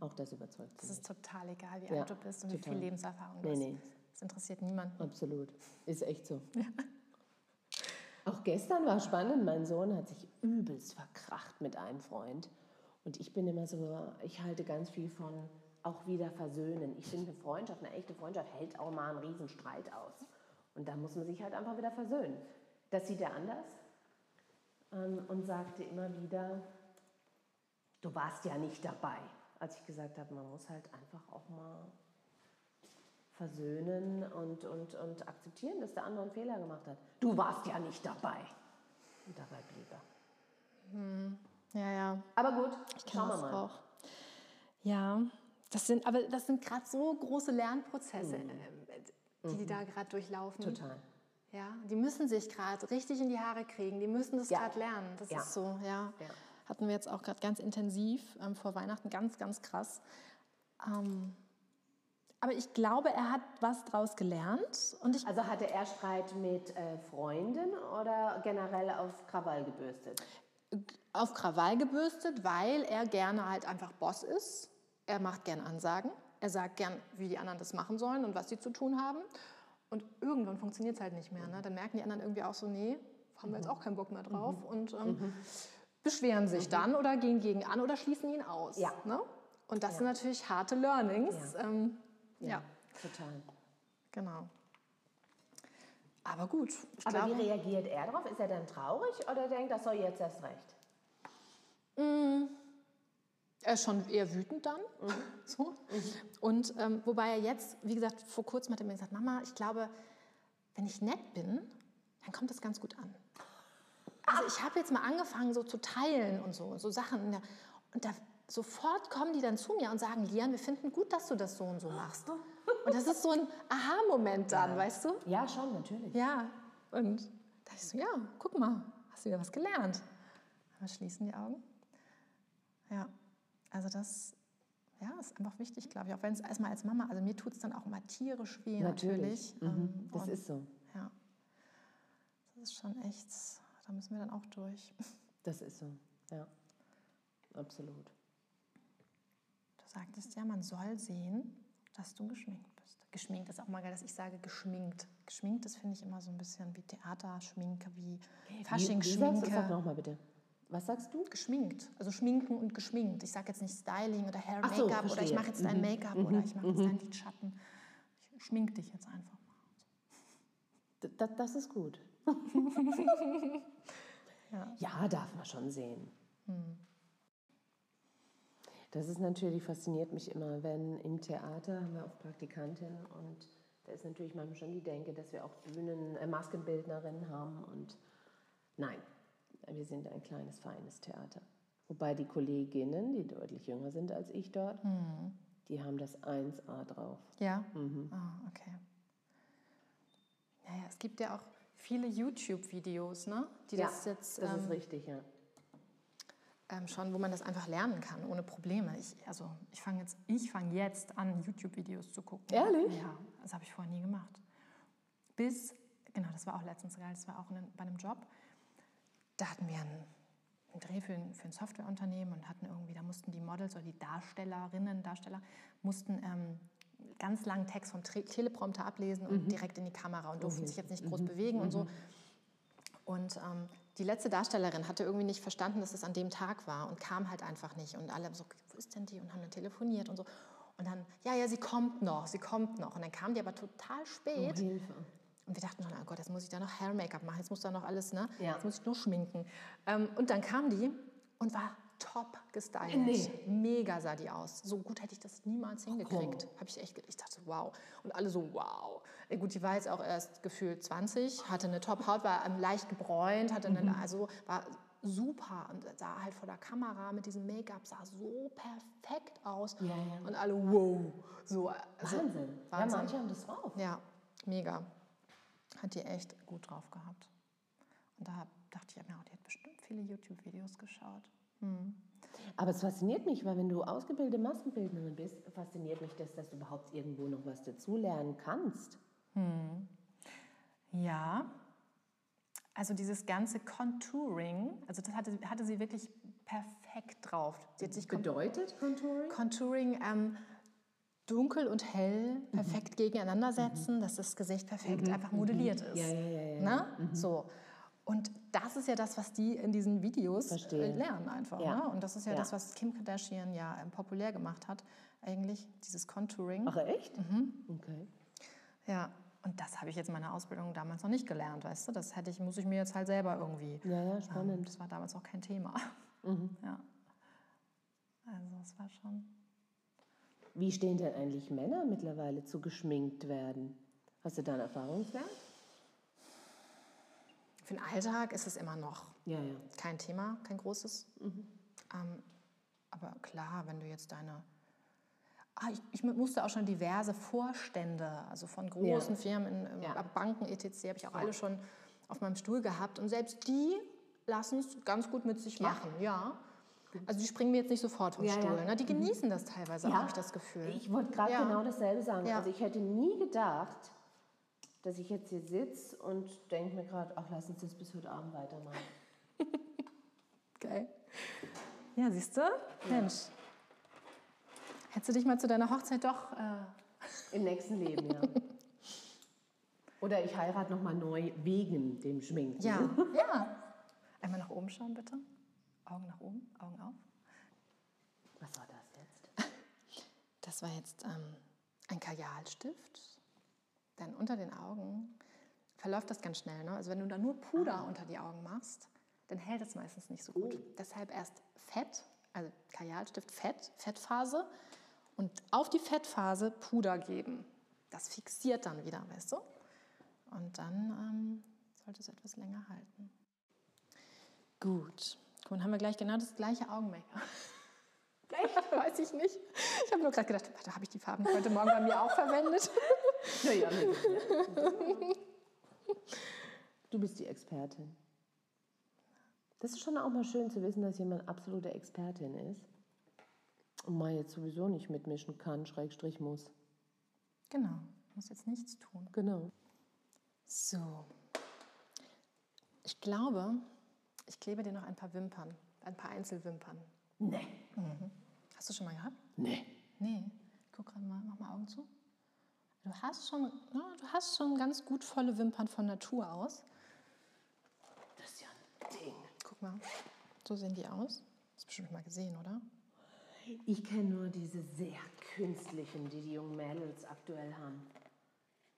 Auch das überzeugt Es sie. ist total egal, wie Ja, alt du bist und wie total. viel Lebenserfahrung du Nee, hast. nee. Das interessiert niemanden. Absolut. Ist echt so. Auch gestern war spannend. Mein Sohn hat sich übelst verkracht mit einem Freund. Und ich bin immer so, ich halte ganz viel von auch wieder versöhnen. Ich finde, eine Freundschaft, eine echte Freundschaft hält auch mal einen riesen Streit aus. Und da muss man sich halt einfach wieder versöhnen. Das sieht er anders ähm, und sagte immer wieder, du warst ja nicht dabei. Als ich gesagt habe, man muss halt einfach auch mal versöhnen und, und, und akzeptieren, dass der andere einen Fehler gemacht hat. Du warst ja nicht dabei. Und dabei blieb er. Ja, ja. Aber gut, Ich schauen wir mal. auch. Ja, das sind, aber das sind gerade so große Lernprozesse, ähm, die die da gerade durchlaufen. Mhm. Total. Ja, die müssen sich gerade richtig in die Haare kriegen. Die müssen das Ja. gerade lernen. Das Ja. ist so, ja. Ja. Hatten wir jetzt auch gerade ganz intensiv ähm, vor Weihnachten, ganz, ganz krass. Ähm, aber ich glaube, er hat was draus gelernt und ich Also hatte er Streit mit äh, Freunden oder generell auf Krawall gebürstet? Auf Krawall gebürstet, weil er gerne halt einfach Boss ist. Er macht gern Ansagen. Er sagt gern, wie die anderen das machen sollen und was sie zu tun haben. Und irgendwann funktioniert es halt nicht mehr. Ne? Dann merken die anderen irgendwie auch so, nee, haben wir jetzt auch keinen Bock mehr drauf. Und ähm, beschweren sich dann oder gehen gegen an oder schließen ihn aus. Ja. Ne? Und das sind natürlich harte Learnings. Ja. Ähm, ja. Total. genau. Aber gut, ich Aber glaube, wie reagiert er darauf? Ist er dann traurig oder denkt, das soll jetzt erst recht? Er ist schon eher wütend dann. So. Und ähm, wobei er jetzt, wie gesagt, vor kurzem hat er mir gesagt, Mama, ich glaube, wenn ich nett bin, dann kommt das ganz gut an. Also ich habe jetzt mal angefangen, so zu teilen und so, so Sachen. Und da sofort kommen die dann zu mir und sagen, Lian, wir finden gut, dass du das so und so machst. Und das ist so ein Aha-Moment dann, weißt du? Ja, schon, natürlich. Ja. Und da dachte ich so, ja, guck mal, hast du wieder was gelernt. Wir schließen die Augen. Ja, also das ja, ist einfach wichtig, glaube ich. Auch wenn es erstmal als Mama, also mir tut es dann auch immer tierisch weh natürlich. Mhm. Ähm, Das und- ist so. Ja, das ist schon echt, da müssen wir dann auch durch. Das ist so. Ja. Absolut. Du sagtest ja, man soll sehen, dass du geschminkt. Geschminkt ist auch mal geil, dass ich sage geschminkt. Geschminkt, das finde ich immer so ein bisschen wie Theaterschminke, wie Wie, wie Faschingsschminke. sag nochmal bitte. Was sagst du? geschminkt. Also schminken und geschminkt. Ich sage jetzt nicht Styling oder Hair so, Make-up oder ich mache jetzt dein Make-up oder ich mache jetzt deinen Lidschatten. Ich schmink dich jetzt einfach mal. Das, das ist gut. Ja. Ja, darf man schon sehen. Das ist natürlich, fasziniert mich immer, wenn im Theater haben wir auch Praktikantinnen und da ist natürlich manchmal schon die Denke, dass wir auch Bühnen, äh, Maskenbildnerinnen haben und nein, wir sind ein kleines, feines Theater. Wobei die Kolleginnen, die deutlich jünger sind als ich dort, die haben das 1A drauf. Ja? Ah, okay. Naja, es gibt ja auch viele YouTube-Videos, ne? die Ja, das jetzt das ist ähm, richtig, ja. Ähm, schon, wo man das einfach lernen kann, ohne Probleme. Ich, also ich fange jetzt, ich fange jetzt an, YouTube-Videos zu gucken. Ehrlich? Ja, das habe ich vorher nie gemacht. Bis, genau, das war auch letztens geil, das war auch in, bei einem Job. Da hatten wir einen, einen Dreh für ein, für ein Softwareunternehmen und hatten irgendwie, da mussten die Models oder die Darstellerinnen, Darsteller, mussten ähm, ganz langen Text vom Tre Teleprompter ablesen und direkt in die Kamera und durften sich jetzt nicht groß bewegen und so. Und ähm, die letzte Darstellerin hatte irgendwie nicht verstanden, dass es an dem Tag war und kam halt einfach nicht. Und alle so, wo ist denn die? Und haben dann telefoniert und so. Und dann, ja, ja, sie kommt noch, sie kommt noch. Und dann kam die aber total spät. Hilfe. Und wir dachten schon, oh Gott, jetzt muss ich da noch Hair-Make-up machen, jetzt muss da noch alles, ne? Ja. Jetzt muss ich nur schminken. Ähm, und dann kam die und war top gestylt. Nee. Mega sah die aus. So gut hätte ich das niemals hingekriegt. Habe ich echt, ge- ich dachte, wow. Und alle so, wow. Äh, Gut, die war jetzt auch erst gefühlt 20, hatte eine Top-Haut, war ähm, leicht gebräunt, hatte Mhm. eine, also war super und sah halt vor der Kamera mit diesem Make-up, sah so perfekt aus. Ja, ja. Und alle, wow. So, also, Wahnsinn. Ja, Wahnsinn. manche haben das drauf. ja, mega. Hat die echt gut drauf gehabt. Und da dachte ich mir auch, die hat bestimmt viele YouTube-Videos geschaut. Aber es fasziniert mich, weil wenn du ausgebildete Maskenbildnerin bist, fasziniert mich das, dass du überhaupt irgendwo noch was dazulernen kannst. Ja, also dieses ganze Contouring, also das hatte, hatte sie wirklich perfekt drauf. Sie hat sich Bedeutet Contouring? Contouring ähm, dunkel und hell perfekt gegeneinander setzen, dass das Gesicht perfekt einfach modelliert ist. Ja, ja, ja, ja. Ne? So. Und das ist ja das, was die in diesen Videos äh, lernen einfach. Ja. Ne? Und das ist ja, Ja. das, was Kim Kardashian ja ähm, populär gemacht hat, eigentlich, dieses Contouring. Ach echt? Okay. Ja, und das habe ich jetzt in meiner Ausbildung damals noch nicht gelernt, weißt du? Das hätte ich, muss ich mir jetzt halt selber irgendwie. Ja, ja, Ähm, spannend. das war damals auch kein Thema. Ja. Also es war schon. Wie stehen denn eigentlich Männer mittlerweile zu geschminkt werden? Hast du da einen Erfahrungswert? Für den Alltag ist es immer noch Ja, ja. kein Thema, kein großes. Ähm, aber klar, wenn du jetzt deine. Ah, ich, ich musste auch schon diverse Vorstände, also von großen Ja. Firmen, in, in Ja. Banken etc., habe ich auch alle schon auf meinem Stuhl gehabt. Und selbst die lassen es ganz gut mit sich machen, ja. Also die springen mir jetzt nicht sofort vom Ja, ja. Stuhl. Ne? Die genießen das teilweise habe ich das Gefühl. Ich wollte gerade Ja. genau dasselbe sagen. Ja. Also ich hätte nie gedacht, dass ich jetzt hier sitze und denke mir gerade, ach, lass uns das bis heute Abend weitermachen. Geil. Ja, siehst du? Mensch. Hättest du dich mal zu deiner Hochzeit doch. Äh, Im nächsten Leben, ja. Oder ich heirate nochmal neu wegen dem Schminken. ja, ja. Einmal nach oben schauen, bitte. Augen nach oben, Augen auf. Was war das jetzt? Das war jetzt ähm, ein Kajalstift. Denn unter den Augen verläuft das ganz schnell. Ne? Also wenn du da nur Puder unter die Augen machst, dann hält es meistens nicht so gut. Deshalb erst Fett, also Kajalstift Fett, Fettphase und auf die Fettphase Puder geben. Das fixiert dann wieder, weißt du? Und dann ähm, sollte es etwas länger halten. Gut. Guck Dann haben wir gleich genau das gleiche Augen-Make-up. Echt? Weiß ich nicht. Ich habe nur gerade gedacht, warte, habe ich die Farben heute Morgen bei mir auch verwendet? Naja, nee. Du bist die Expertin. Das ist schon auch mal schön zu wissen, dass jemand absolute Expertin ist und man jetzt sowieso nicht mitmischen kann, Schrägstrich muss. Genau, muss jetzt nichts tun. Genau. So. Ich glaube, ich klebe dir noch ein paar Wimpern, ein paar Einzelwimpern. Nee. Hast du schon mal gehabt? Nee. Nee. Ich guck gerade mal, mach mal Augen zu. Du hast schon, ja, du hast schon ganz gut volle Wimpern von Natur aus. Das ist ja ein Ding. Guck mal, so sehen die aus. Hast du bestimmt mal gesehen, oder? Ich kenne nur diese sehr künstlichen, die die jungen Mädels aktuell haben.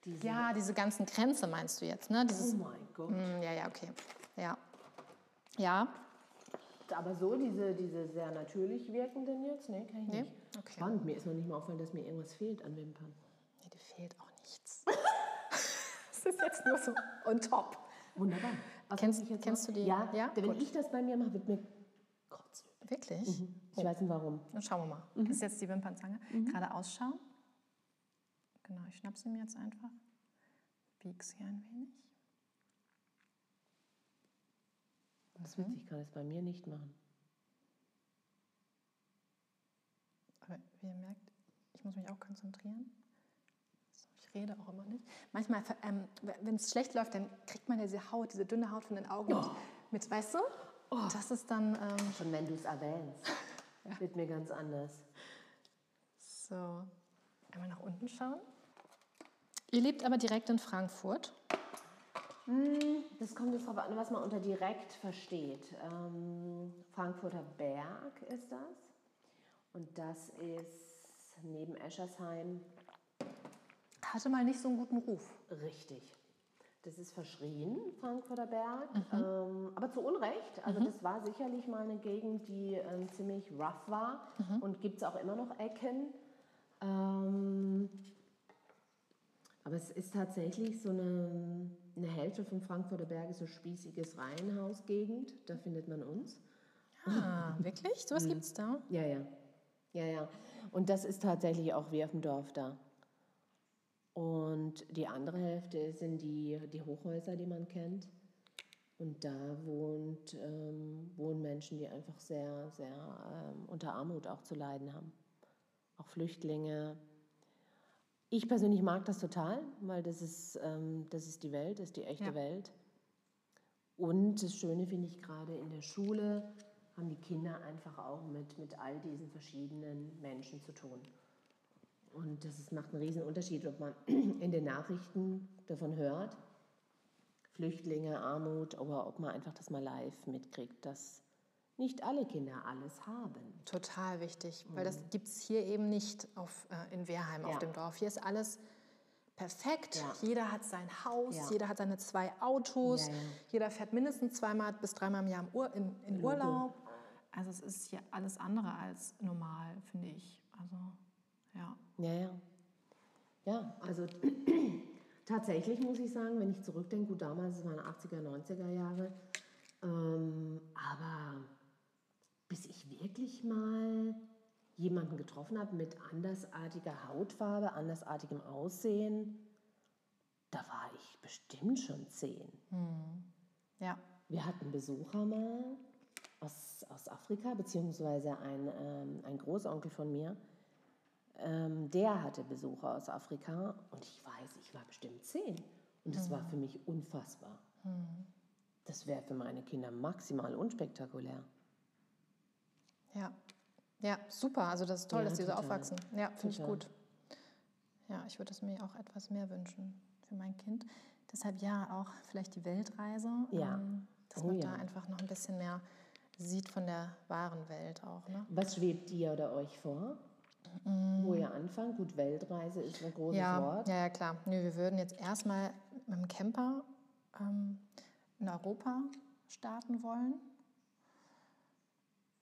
Diese, Ja, diese ganzen Kränze meinst du jetzt, ne? oh Dieses, mein Gott. Mm, ja, ja, okay. Ja. Ja, Aber so diese, diese sehr natürlich wirkenden jetzt, nee, kann ich Nee? nicht. Okay. Spannend, mir ist noch nicht mal aufgefallen, dass mir irgendwas fehlt an Wimpern. Fehlt auch nichts. das ist jetzt nur so on top. Wunderbar. Was Kennst- kennst du die? Ja, Ja? wenn Gut. ich das bei mir mache, wird mir kotzübel. Wirklich? Ich weiß nicht warum. Dann schauen wir mal. Das ist jetzt die Wimpernzange. Gerade ausschauen. Genau, ich schnapp sie mir jetzt einfach. Bieg sie ein wenig. Das ist witzig, ich kann das bei mir nicht machen. Aber wie ihr merkt, ich muss mich auch konzentrieren. Ich rede auch immer nicht. Manchmal, ähm, wenn es schlecht läuft, dann kriegt man ja diese Haut, diese dünne Haut von den Augen mit, mit, weißt du? Das ist dann ähm, Schon wenn du es erwähnst, wird mir ganz anders. so. Einmal nach unten schauen. Ihr lebt aber direkt in Frankfurt. Das kommt jetzt darauf an, was man unter direkt versteht. Ähm, Frankfurter Berg ist das. Und das ist neben Eschersheim Hatte mal nicht so einen guten Ruf. richtig. Das ist verschrien, Frankfurter Berg, ähm, aber zu Unrecht. Also das war sicherlich mal eine Gegend, die ähm, ziemlich rough war und gibt es auch immer noch Ecken. Ähm, aber es ist tatsächlich so eine, eine Hälfte von Frankfurter Berg ist so spießiges Reihenhausgegend. Da findet man uns. Ah, wirklich? So was gibt's da? Ja, ja. Ja, ja. Und das ist tatsächlich auch wie auf dem Dorf da. Und die andere Hälfte sind die, die Hochhäuser, die man kennt. Und da wohnt, ähm, wohnen Menschen, die einfach sehr, sehr ähm, unter Armut auch zu leiden haben. Auch Flüchtlinge. Ich persönlich mag das total, weil das ist, ähm, das ist die Welt, das ist die echte Ja. Welt. Und das Schöne finde ich gerade in der Schule haben die Kinder einfach auch mit, mit all diesen verschiedenen Menschen zu tun. Und das ist, macht einen riesen Unterschied, ob man in den Nachrichten davon hört, Flüchtlinge, Armut, oder ob man einfach das mal live mitkriegt, dass nicht alle Kinder alles haben. Total wichtig, weil das gibt es hier eben nicht auf, äh, in Wehrheim auf Ja. dem Dorf. Hier ist alles perfekt. Ja. Jeder hat sein Haus, Ja. jeder hat seine zwei Autos, Ja, jeder fährt mindestens zweimal bis dreimal im Jahr im Ur in, in. Urlaub. Also es ist hier alles andere als normal, finde ich. Also ja. Ja, ja. Ja, also tatsächlich muss ich sagen, wenn ich zurückdenke, gut, damals, es waren 80er, 90er Jahre, ähm, aber bis ich wirklich mal jemanden getroffen habe mit andersartiger Hautfarbe, andersartigem Aussehen, da war ich bestimmt schon zehn. Ja. Wir hatten Besucher mal aus, aus Afrika, beziehungsweise ein, ähm, ein Großonkel von mir, ähm, der hatte Besucher aus Afrika und ich weiß, ich war bestimmt zehn. Und das war für mich unfassbar. Das wäre für meine Kinder maximal unspektakulär. Ja. Ja, super. Also das ist toll, Ja, dass die so aufwachsen. Ja, finde ich gut. Ja, ich würde es mir auch etwas mehr wünschen für mein Kind. Deshalb ja auch vielleicht die Weltreise. Ja. ähm, Dass Oh man ja. da einfach noch ein bisschen mehr sieht von der wahren Welt auch. Ne? Was schwebt dir oder euch vor? Wo ihr anfangt? Gut, Weltreise ist ein großes Ja, Wort. ja, ja, klar. Nö, wir würden jetzt erstmal mit dem Camper ähm, in Europa starten wollen.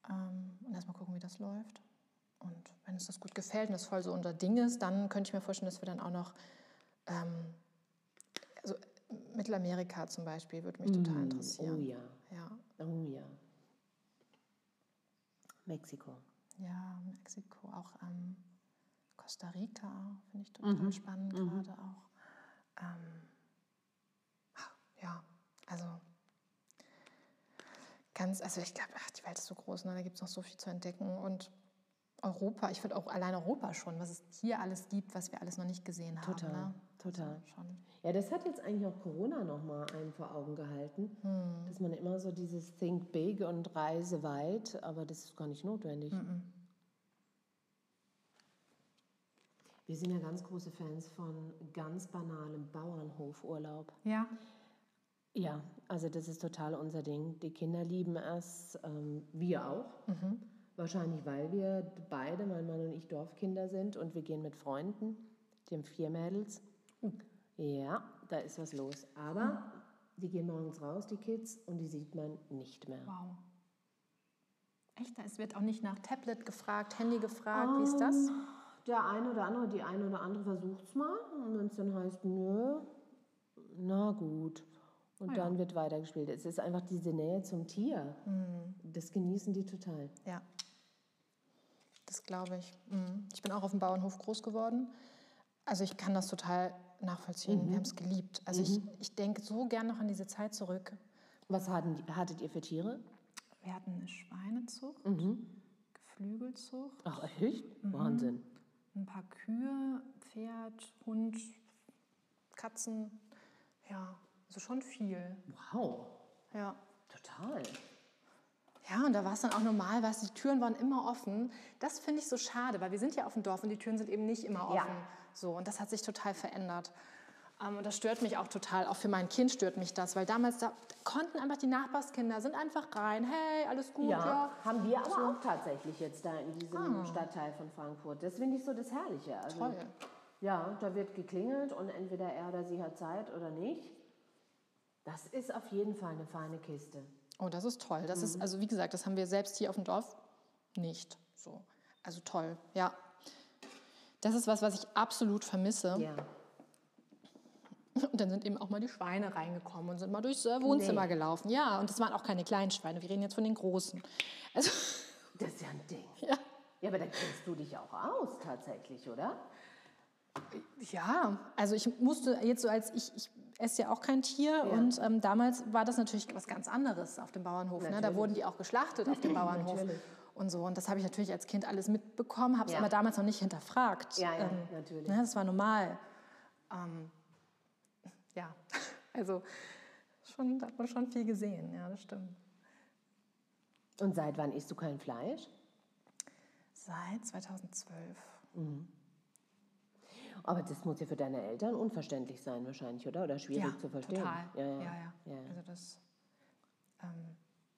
Ähm, und erstmal gucken, wie das läuft. Und wenn uns das gut gefällt und das voll so unser Ding ist, dann könnte ich mir vorstellen, dass wir dann auch noch, ähm, also Mittelamerika zum Beispiel, würde mich total Oh interessieren. ja, Ja, oh ja. Mexiko. Ja, Mexiko, auch ähm, Costa Rica finde ich total spannend gerade auch. Ähm, ja, also ganz, also ich glaube, die Welt ist so groß, ne? da gibt es noch so viel zu entdecken und Europa, ich finde auch allein Europa schon, was es hier alles gibt, was wir alles noch nicht gesehen haben. Total, ne? Total. Also schon. Ja, das hat jetzt eigentlich auch Corona nochmal einem vor Augen gehalten, dass man immer so dieses Think Big und Reise weit, aber das ist gar nicht notwendig. Wir sind ja ganz große Fans von ganz banalem Bauernhofurlaub. Ja, Ja, also das ist total unser Ding. Die Kinder lieben es, ähm, wir auch. Wahrscheinlich, weil wir beide, mein Mann und ich, Dorfkinder sind und wir gehen mit Freunden, haben vier Mädels. Ja, da ist was los. Aber die gehen morgens raus, die Kids, und die sieht man nicht mehr. wow. Echt, es wird auch nicht nach Tablet gefragt, Handy gefragt, wie ist das? Der eine oder andere, die eine oder andere versucht es mal. Und wenn es dann heißt, nö, na gut. Und dann wird weitergespielt. Es ist einfach diese Nähe zum Tier. Das genießen die total. Ja, das glaube ich. Mhm. Ich bin auch auf dem Bauernhof groß geworden. Also ich kann das total nachvollziehen. Wir haben es geliebt. Also ich, ich denke so gern noch an diese Zeit zurück. Was hatten, hattet ihr für Tiere? Wir hatten eine Schweinezucht, Geflügelzucht, Ach, echt? Wahnsinn. ein paar Kühe, Pferd, Hund, Katzen. Ja, also schon viel. Wow, Ja. total. Ja, und da war es dann auch normal, weißt die Türen waren immer offen. Das finde ich so schade, weil wir sind ja auf dem Dorf und die Türen sind eben nicht immer offen. Ja. So, und das hat sich total verändert. Ähm, und das stört mich auch total. Auch für mein Kind stört mich das, weil damals da konnten einfach die Nachbarskinder sind einfach rein. Hey, alles gut, ja. Ja, haben wir aber auch tatsächlich jetzt da in diesem Stadtteil von Frankfurt. Das finde ich so das Herrliche. Also, Toll. Ja, da wird geklingelt und entweder er oder sie hat Zeit oder nicht. Das ist auf jeden Fall eine feine Kiste. Oh, das ist toll. Das ist, also wie gesagt, das haben wir selbst hier auf dem Dorf nicht. So. Also toll, ja. Das ist was, was ich absolut vermisse. Ja. Und dann sind eben auch mal die Schweine reingekommen und sind mal durchs äh, Wohnzimmer Nee. gelaufen. Ja, und das waren auch keine kleinen Schweine. Wir reden jetzt von den großen. Also, Das ist ja ein Ding. ja. Ja, aber da kennst du dich auch aus tatsächlich, oder? Ja, also ich musste jetzt so als ich, ich esse ja auch kein Tier und ähm, damals war das natürlich was ganz anderes auf dem Bauernhof. Ne? Da wurden die auch geschlachtet auf dem Bauernhof Natürlich. Und so. Und das habe ich natürlich als Kind alles mitbekommen, habe es Ja. aber damals noch nicht hinterfragt. Ja, ja, Ähm, natürlich. Ne, das war normal. Ähm, ja, also schon, da hat man schon viel gesehen, ja, das stimmt. Und seit wann isst du kein Fleisch? Seit 2012. Aber das muss ja für deine Eltern unverständlich sein wahrscheinlich, oder? Oder schwierig ja, zu verstehen. Total. Ja, ja. ja, ja. Ja, ja. Also das, ähm,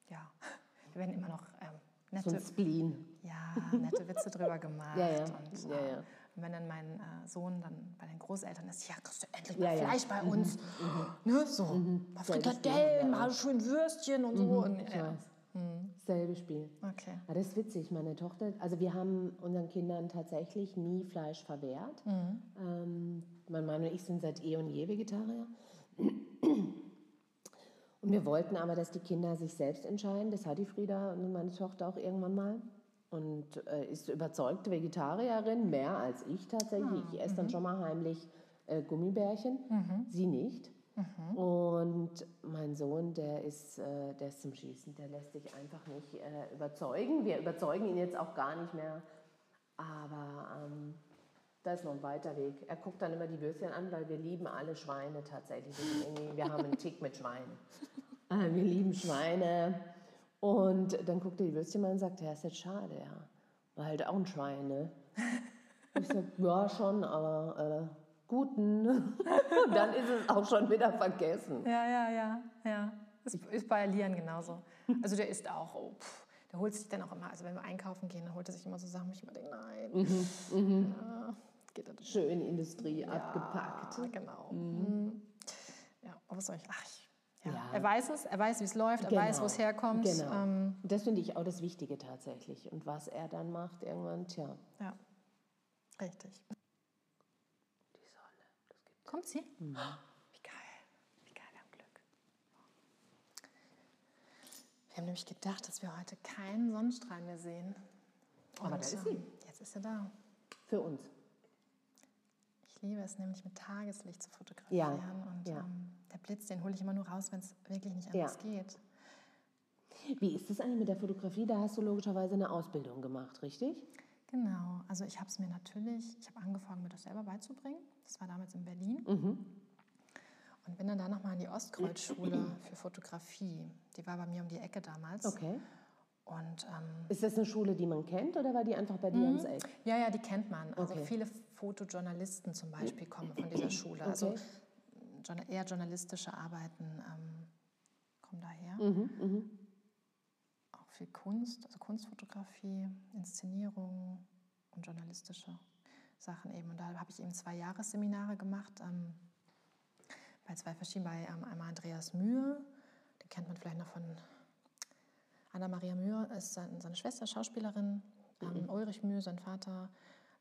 ja, wir werden immer noch ähm, So ein nette, Spleen. ja, nette Witze drüber gemacht. Ja, ja. Und, Ja, ja. und wenn dann mein äh, Sohn dann bei den Großeltern ist, ja, kriegst du endlich mal ja. Fleisch bei uns. Ne, so, mal Selbstständig, Frikadellen, mal schön Würstchen und so. Und, Ich ja. weiß. Selbe Spiel. Okay. Aber das ist witzig, meine Tochter, also wir haben unseren Kindern tatsächlich nie Fleisch verwehrt. Mhm. Ähm, mein Mann und ich sind seit eh und je Vegetarier. Und wir wollten aber, dass die Kinder sich selbst entscheiden. Das hat die Frieda und meine Tochter auch irgendwann mal. Und äh, ist überzeugte Vegetarierin, mehr als ich tatsächlich. ich esse dann schon mal heimlich äh, Gummibärchen, sie nicht. Und mein Sohn, der ist, äh, der ist zum Schießen, der lässt sich einfach nicht äh, überzeugen. Wir überzeugen ihn jetzt auch gar nicht mehr. Aber ähm, da ist noch ein weiter Weg. Er guckt dann immer die Würstchen an, weil wir lieben alle Schweine tatsächlich. Wir, haben einen Tick mit Schweinen. Äh, Wir lieben Schweine. Und dann guckt er die Würstchen mal und sagt, ja, ist jetzt schade, ja. War halt auch ein Schwein, ne? Ich sag, ja, schon, aber äh, guten. Und dann ist es auch schon wieder vergessen. Ja, ja, ja, ja. Das ist bei Lian genauso. Also der isst auch, oh, pff, der holt sich dann auch immer, also wenn wir einkaufen gehen, dann holt er sich immer so Sachen, ich immer denke, nein, ja, geht nicht. Schön Industrie abgepackt. Ja, genau. Mhm. Ja, aber was soll ich, ach, ja. Ja. Er weiß es, er weiß, wie es läuft, er weiß, wo es herkommt. Genau. Ähm, Und das finde ich auch das Wichtige tatsächlich. Und was er dann macht irgendwann, tja, ja, richtig. die Sonne. Das gibt Kommt sie? Wie geil. Wie geil, haben Glück. Wir haben nämlich gedacht, dass wir heute keinen Sonnenstrahl mehr sehen. Aber da ist sie. ähm, Jetzt ist sie da. für uns. Ich liebe es nämlich mit Tageslicht zu fotografieren. und ja. ähm, der Blitz, den hole ich immer nur raus, wenn es wirklich nicht Ja. anders geht. Wie ist es eigentlich mit der Fotografie? Da hast du logischerweise eine Ausbildung gemacht, richtig? Genau, also ich habe es mir natürlich, ich habe angefangen, mir das selber beizubringen. Das war damals in Berlin. Mhm. Und bin dann da nochmal in die Ostkreuzschule für Fotografie. Die war bei mir um die Ecke damals. Okay. Und ähm, Ist das eine Schule, die man kennt oder war die einfach bei dir ums Eck? ja, ja, die kennt man. Also Okay. viele Fotojournalisten zum Beispiel kommen von dieser Schule. Also Okay. journa- eher journalistische Arbeiten ähm, kommen daher. Mhm, Auch viel Kunst, also Kunstfotografie, Inszenierung und journalistische Sachen eben. Und da habe ich eben zwei Jahresseminare gemacht ähm, bei zwei verschiedenen, bei ähm, einmal Andreas Mühe, den kennt man vielleicht noch von Anna-Maria Mühe, ist sein, seine Schwester, Schauspielerin, ähm, Ulrich Mühe, sein Vater,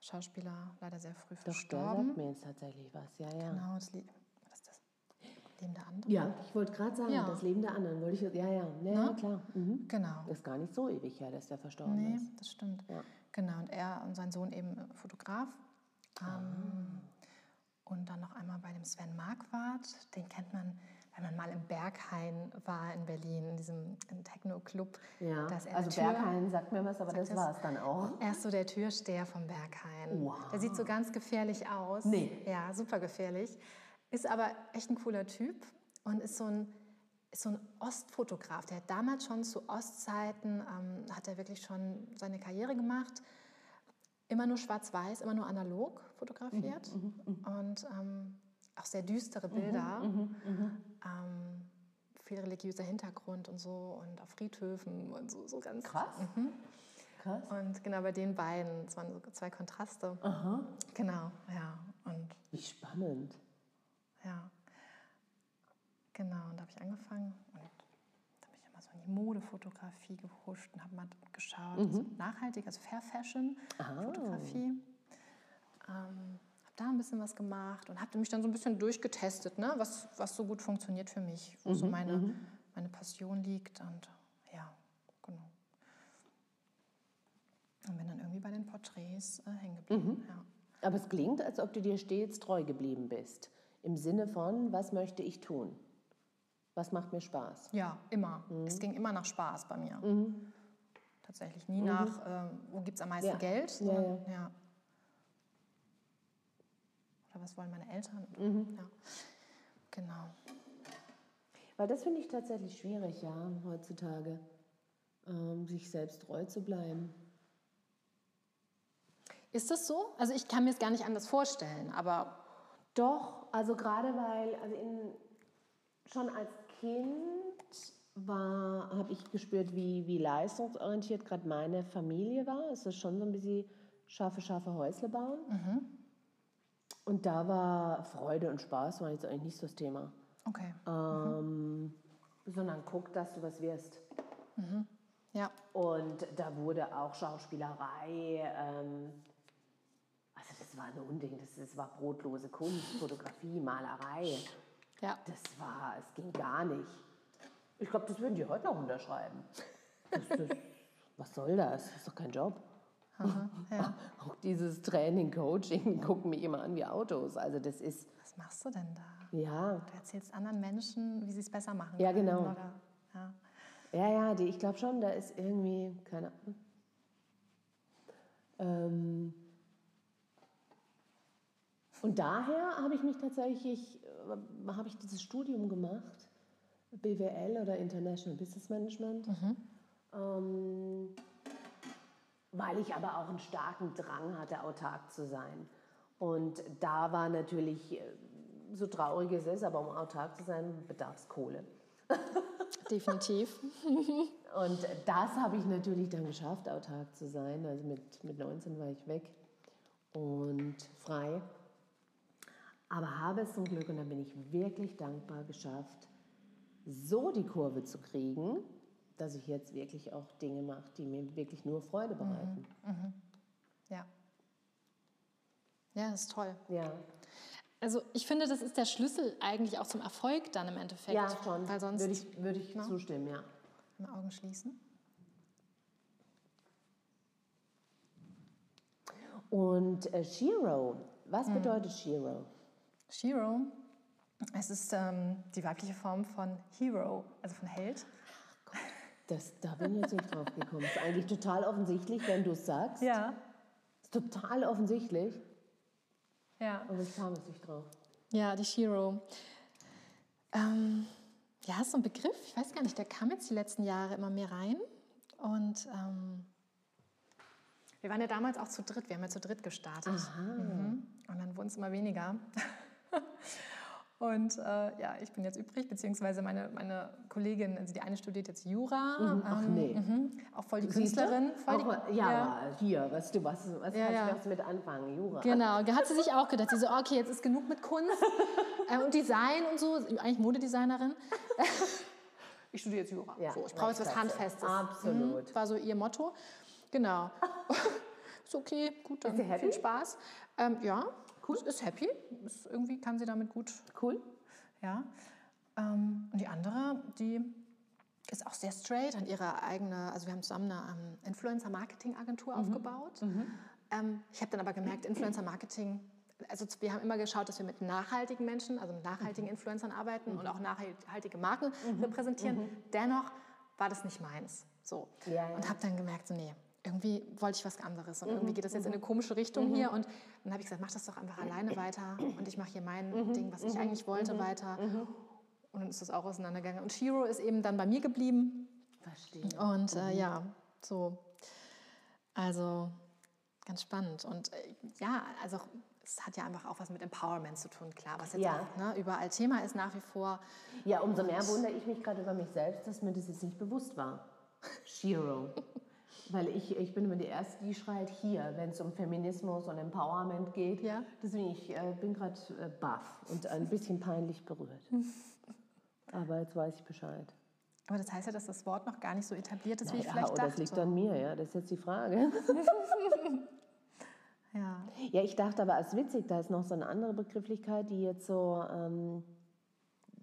Schauspieler, leider sehr früh Doch, verstorben. sagt mir jetzt tatsächlich was. Ja, ja. Genau, das Lied, ist das? Leben der anderen? Ja, ich wollte gerade sagen, Ja. das Leben der anderen. Wollte ich, ja, ja, ja, ja klar. Mhm. Genau. Das ist gar nicht so ewig her, dass der verstorben Nee, ist. das stimmt. Ja. Genau, und er und sein Sohn eben Fotograf. Ah. Ähm, Und dann noch einmal bei dem Sven Marquardt. Den kennt man, wenn man mal im Berghain war in Berlin, in diesem Techno-Club. Ja, Da ist er also Tür- Berghain sagt mir was, aber das war es dann auch. Er ist so der Türsteher vom Berghain. Wow. Der sieht so ganz gefährlich aus. Nee. Ja, super gefährlich. Ist aber echt ein cooler Typ und ist so ein, ist so ein Ostfotograf. Der hat damals schon zu Ostzeiten, ähm, hat er wirklich schon seine Karriere gemacht. Immer nur schwarz-weiß, immer nur analog fotografiert. Und ähm, auch sehr düstere Bilder. Ähm, viel religiöser Hintergrund und so und auf Friedhöfen und so, so ganz Krass. Krass. und genau bei den beiden, es waren so zwei Kontraste. Genau, ja. Und Wie spannend. ja. Genau, und da habe ich angefangen und da bin ich immer so in die Modefotografie gehuscht und habe mal geschaut. Also nachhaltig, also Fair Fashion Fotografie. Ähm, da ein bisschen was gemacht und habe mich dann so ein bisschen durchgetestet, ne? was, was so gut funktioniert für mich, wo so meine, meine Passion liegt. Und ja, genau. Und bin dann irgendwie bei den Porträts äh, hängen geblieben. Ja. Aber es klingt, als ob du dir stets treu geblieben bist. Im Sinne von, was möchte ich tun? Was macht mir Spaß? Ja, immer. Es ging immer nach Spaß bei mir. Tatsächlich nie nach, ähm, wo gibt es am meisten Ja. Geld, Ja, sondern ja. Was wollen meine Eltern? Ja. Genau. Weil das finde ich tatsächlich schwierig, ja, heutzutage, ähm, sich selbst treu zu bleiben. Ist das so? Also ich kann mir es gar nicht anders vorstellen, aber Doch, also gerade weil, also in, schon als Kind war, habe ich gespürt, wie, wie leistungsorientiert gerade meine Familie war. Es ist schon so ein bisschen scharfe, scharfe Häusle bauen. Und da war Freude und Spaß war jetzt eigentlich nicht so das Thema. okay. Ähm, sondern guck, dass du was wirst. Ja, Ja. Und da wurde auch Schauspielerei, ähm, also das war ein Unding, das, das war brotlose Kunst, Fotografie, Malerei. Ja. Das war, es ging gar nicht. Ich glaube, das würden die heute noch unterschreiben. Das, das, was soll das? Das ist doch kein Job. ja. Auch dieses Training, Coaching, gucken mich immer an wie Autos. Also das ist, Was machst du denn da? ja, Du erzählst anderen Menschen, wie sie es besser machen Ja, können. genau. Oder, ja. Ja, ja, die, ich glaube schon, da ist irgendwie, keine Ahnung. Ähm, und daher habe ich mich tatsächlich, äh, habe ich dieses Studium gemacht, BWL oder International Business Management, ähm, weil ich aber auch einen starken Drang hatte, autark zu sein. Und da war natürlich, äh, so traurig es ist, aber um autark zu sein, bedarf es Kohle. Definitiv. Und das habe ich natürlich dann geschafft, autark zu sein. Also mit, mit 19 war ich weg und frei. Aber habe es zum Glück, und da bin ich wirklich dankbar, geschafft, so die Kurve zu kriegen, dass ich jetzt wirklich auch Dinge mache, die mir wirklich nur Freude bereiten. Ja. Ja, das ist toll. Ja, Also ich finde, das ist der Schlüssel eigentlich auch zum Erfolg dann im Endeffekt. ja schon. Weil sonst würde ich, würde ich Ne? zustimmen, ja. Mal Augen schließen. Und äh, Shiro, was bedeutet Shiro? Shiro, es ist ähm, die weibliche Form von Hero, also von Held. Das, da bin ich jetzt nicht drauf gekommen. ist eigentlich total offensichtlich, wenn du es sagst. Ja. Ist total offensichtlich. Ja. Aber ich kam jetzt nicht drauf. Ja, die Shiro. Ähm, ja, ist so ein Begriff, ich weiß gar nicht, der kam jetzt die letzten Jahre immer mehr rein. Und ähm, wir waren ja damals auch zu dritt, wir haben ja zu dritt gestartet. Mhm. Und dann wurden es immer weniger. Und äh, ja, ich bin jetzt übrig, beziehungsweise meine, meine Kollegin, also die eine studiert jetzt Jura. Ach ähm, nee. mhm, auch voll die? Künstlerin. Voll die, mal- ja, aber hier, weißt du, was, was Ja, kannst ja. du mit anfangen? Jura. Genau, da hat sie sich auch gedacht, sie so, okay, jetzt ist genug mit Kunst äh, und Design und so, eigentlich Modedesignerin. ich studiere jetzt Jura. Ja, so, ich brauche jetzt was. Handfestes. Absolut. Mhm, war so ihr Motto. Genau. ist okay, gut, dann viel Spaß. Ähm, ja, cool. ist happy. Ist, irgendwie kann sie damit gut, Cool. ja. Ähm, und die andere, die ist auch sehr straight, hat ihre eigene, also wir haben zusammen eine ähm, Influencer-Marketing-Agentur Mhm. aufgebaut. Ähm, ich habe dann aber gemerkt, Influencer-Marketing, also wir haben immer geschaut, dass wir mit nachhaltigen Menschen, also mit nachhaltigen Mhm. Influencern arbeiten und auch nachhaltige Marken repräsentieren. Dennoch war das nicht meins. So. Ja, ja. Und habe dann gemerkt, so, nee, irgendwie wollte ich was anderes und Mhm. irgendwie geht das jetzt in eine komische Richtung hier und dann habe ich gesagt, mach das doch einfach alleine weiter und ich mache hier mein Mhm. Ding, was ich eigentlich wollte, weiter. Und dann ist das auch auseinandergegangen. Und Shiro ist eben dann bei mir geblieben. Verstehe. Und äh, ja, so. Also ganz spannend. Und äh, ja, also es hat ja einfach auch was mit Empowerment zu tun, klar, was jetzt Ja. auch ne, überall Thema ist nach wie vor. Ja, umso mehr wundere ich mich gerade über mich selbst, dass mir das jetzt nicht bewusst war. Shiro. Weil ich, ich bin immer die Erste, die schreit hier, wenn es um Feminismus und Empowerment geht. Ja. Deswegen, ich äh, bin gerade äh, baff und ein bisschen peinlich berührt. Aber jetzt weiß ich Bescheid. Aber das heißt ja, dass das Wort noch gar nicht so etabliert ist, wie ich Ja, vielleicht dachte. das liegt an mir, ja. Das ist jetzt die Frage. ja. Ja, ich dachte aber, ist witzig, da ist noch so eine andere Begrifflichkeit, die jetzt so, ähm,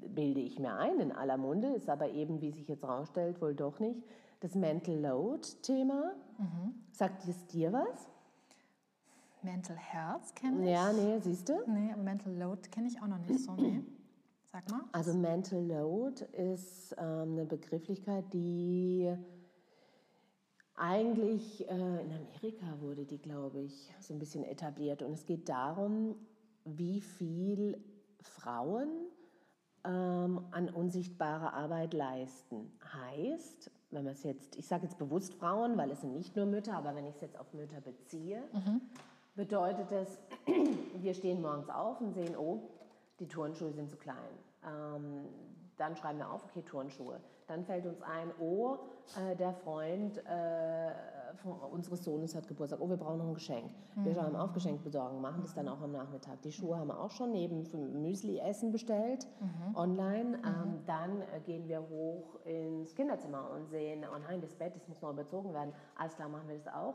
bilde ich mir ein, in aller Munde, ist aber eben, wie sich jetzt rausstellt, wohl doch nicht. Das Mental Load-Thema. Sagt es dir was? Mental Health kenne ich. Ja, nee, siehst du? Nee, aber Mental Load kenne ich auch noch nicht so. Nee. Sag mal. Also Mental Load ist ähm, eine Begrifflichkeit, die eigentlich äh, in Amerika wurde die, glaube ich, so ein bisschen etabliert. Und es geht darum, wie viel Frauen ähm, an unsichtbarer Arbeit leisten. Heißt, wenn man es jetzt, ich sage jetzt bewusst Frauen, weil es sind nicht nur Mütter, aber wenn ich es jetzt auf Mütter beziehe, bedeutet es, wir stehen morgens auf und sehen, oh, die Turnschuhe sind zu klein. Ähm, dann schreiben wir auf, okay, Turnschuhe. Dann fällt uns ein, oh, äh, der Freund äh, unseres Sohnes hat Geburtstag, oh, wir brauchen noch ein Geschenk. Wir schauen auf Geschenk besorgen, machen das dann auch am Nachmittag. Die Schuhe haben wir auch schon neben Müsli-Essen bestellt, online. Ähm, dann äh, gehen wir hoch ins Kinderzimmer und sehen, oh nein, das Bett, das muss noch überzogen werden. Alles klar, machen wir das auch.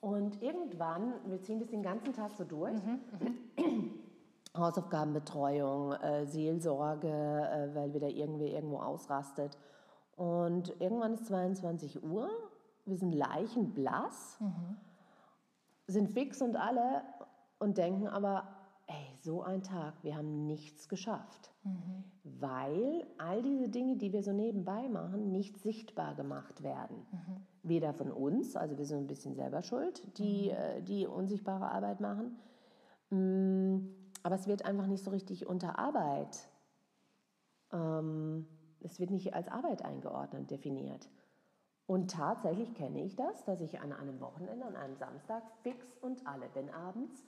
Und irgendwann, wir ziehen das den ganzen Tag so durch. Hausaufgabenbetreuung, äh, Seelsorge, äh, weil wieder irgendwie irgendwo ausrastet. Und irgendwann ist 22 Uhr, wir sind leichenblass, sind fix und alle und denken aber, ey, so ein Tag, wir haben nichts geschafft. Weil all diese Dinge, die wir so nebenbei machen, nicht sichtbar gemacht werden. Weder von uns, also wir sind ein bisschen selber schuld, die, äh, die unsichtbare Arbeit machen. Mm, aber es wird einfach nicht so richtig unter Arbeit ähm, es wird nicht als Arbeit eingeordnet, definiert. Und tatsächlich kenne ich das, dass ich an einem Wochenende, an einem Samstag fix und alle bin abends,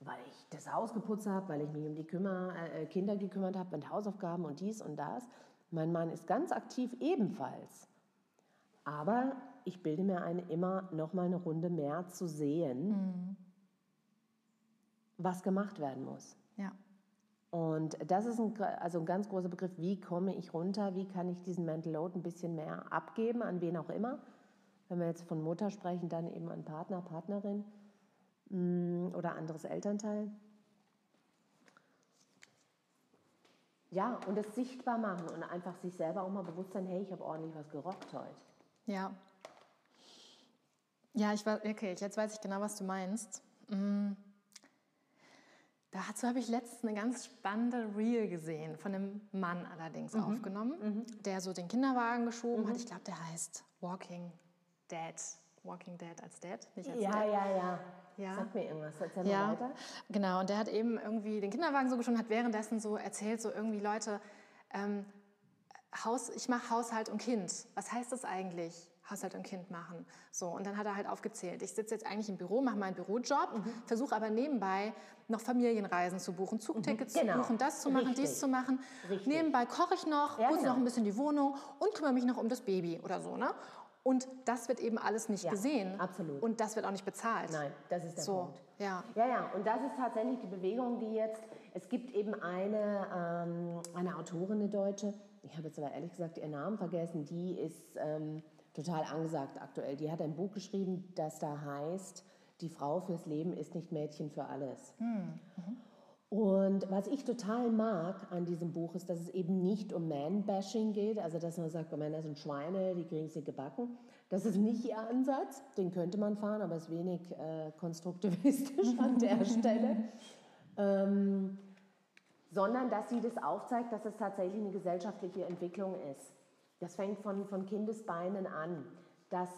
weil ich das Haus geputzt habe, weil ich mich um die Kümmer, äh, Kinder gekümmert habe mit Hausaufgaben und dies und das. Mein Mann ist ganz aktiv ebenfalls. Aber ich bilde mir ein, immer noch mal eine Runde mehr zu sehen, was gemacht werden muss. Und das ist ein, also ein ganz großer Begriff, wie komme ich runter, wie kann ich diesen Mental Load ein bisschen mehr abgeben, an wen auch immer. Wenn wir jetzt von Mutter sprechen, dann eben an Partner, Partnerin mm, oder anderes Elternteil. Ja, und es sichtbar machen und einfach sich selber auch mal bewusst sein, hey, ich habe ordentlich was gerockt heute. Ja. Ja, ich weiß, okay, jetzt weiß ich genau, was du meinst. Mm. Dazu habe ich letztens eine ganz spannende Reel gesehen, von einem Mann allerdings aufgenommen, der so den Kinderwagen geschoben hat. Ich glaube, der heißt Walking Dead. Walking Dead als Dad, nicht als Ja, Dad. ja, ja. Ja. Sag mir irgendwas, erzähl mal Ja, weiter. genau. Und der hat eben irgendwie den Kinderwagen so geschoben, hat währenddessen so erzählt, so irgendwie Leute, ähm, Haus, ich mache Haushalt und Kind. Was heißt das eigentlich? Haushalt und Kind machen. So, und dann hat er halt aufgezählt. Ich sitze jetzt eigentlich im Büro, mache meinen Bürojob, Mhm. versuche aber nebenbei noch Familienreisen zu buchen, Zugtickets Genau. zu buchen, das zu machen, Richtig. dies zu machen. Richtig. Nebenbei koche ich noch, Ja, putze genau. noch ein bisschen die Wohnung und kümmere mich noch um das Baby oder so. Ne? Und das wird eben alles nicht Ja, gesehen. absolut. Und das wird auch nicht bezahlt. Nein, das ist der So, Punkt. ja. Ja, ja, und das ist tatsächlich die Bewegung, die jetzt, es gibt eben eine, ähm, eine Autorin, eine Deutsche, ich habe jetzt aber ehrlich gesagt ihren Namen vergessen, die ist ähm, total angesagt aktuell. Die hat ein Buch geschrieben, das da heißt, die Frau fürs Leben ist nicht Mädchen für alles. Und was ich total mag an diesem Buch ist, dass es eben nicht um Man-Bashing geht, also dass man sagt, oh, Männer sind Schweine, die kriegen sie gebacken. Das ist nicht ihr Ansatz, den könnte man fahren, aber ist wenig äh, konstruktivistisch an der Stelle. Ähm, sondern dass sie das aufzeigt, dass es tatsächlich eine gesellschaftliche Entwicklung ist. Das fängt von, von Kindesbeinen an, dass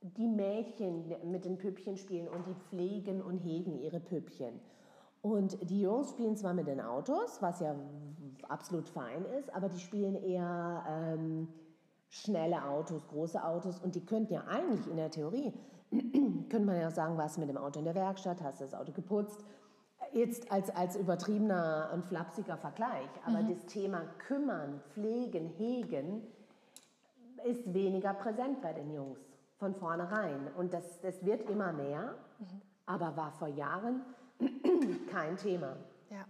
die Mädchen mit den Püppchen spielen und die pflegen und hegen ihre Püppchen. Und die Jungs spielen zwar mit den Autos, was ja absolut fein ist, aber die spielen eher ähm, schnelle Autos, große Autos. Und die könnten ja eigentlich in der Theorie, könnte man ja sagen, warst du mit dem Auto in der Werkstatt, hast du das Auto geputzt, Jetzt als, als übertriebener und flapsiger Vergleich, aber das Thema kümmern, pflegen, hegen ist weniger präsent bei den Jungs von vornherein. Und das, das wird immer mehr, aber war vor Jahren kein Thema. Ja.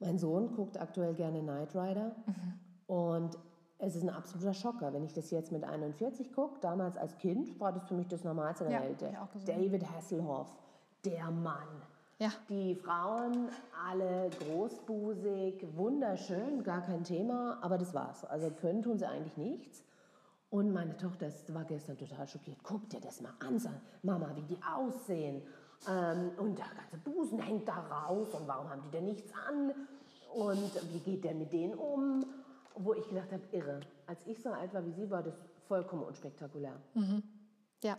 Mein Sohn guckt aktuell gerne Knight Rider und es ist ein absoluter Schocker, wenn ich das jetzt mit 41 gucke. Damals als Kind war das für mich das Normalste der Ja, Welt. David Hasselhoff, der Mann. Ja. Die Frauen alle großbusig, wunderschön, gar kein Thema, aber das war's. Also können tun sie eigentlich nichts. Und meine Tochter ist, war gestern total schockiert. Guck dir das mal an, sag, Mama, wie die aussehen. Ähm, und der ganze Busen hängt da raus und warum haben die denn nichts an? Und wie geht der mit denen um? Wo ich gedacht habe, irre. Als ich so alt war wie sie, war das vollkommen unspektakulär. Ja.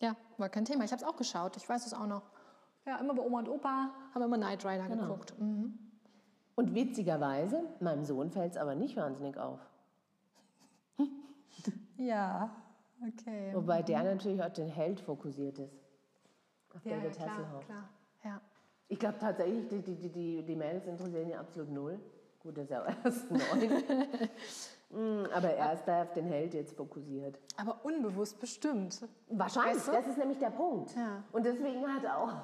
Ja, war kein Thema. Ich habe es auch geschaut. Ich weiß es auch noch. Ja, immer bei Oma und Opa haben wir immer Knight Rider Genau. geguckt. Mhm. Und witzigerweise, meinem Sohn fällt es aber nicht wahnsinnig auf. Ja, okay. Wobei der natürlich auf den Held fokussiert ist. Auf Ja, ja, David klar, Hasselhoff. klar. Ja. Ich glaube tatsächlich, die, die, die, die, die Mädels interessieren ihn absolut null. Gut, das ist ja auch erst neun. Mm, Aber er ist da auf den Held jetzt fokussiert. Aber unbewusst bestimmt. Wahrscheinlich, Weißt du? das ist nämlich der Punkt. Ja. Und deswegen hat auch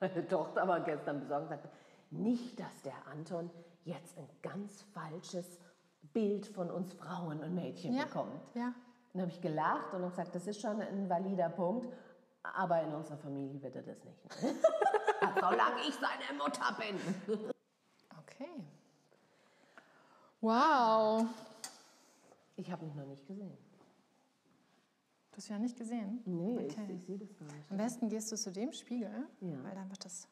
meine Tochter aber gestern besorgt gesagt, nicht, dass der Anton jetzt ein ganz falsches Bild von uns Frauen und Mädchen Ja. bekommt. Ja. Dann habe ich gelacht und habe gesagt, das ist schon ein valider Punkt, aber in unserer Familie wird er das nicht. Solange ich seine Mutter bin. Okay. Wow. Ich habe mich noch nicht gesehen. Du hast ihn ja nicht gesehen. Nee, Okay. ich, ich sehe das gar nicht. Am besten gehst du zu dem Spiegel, Ja. weil dann wird das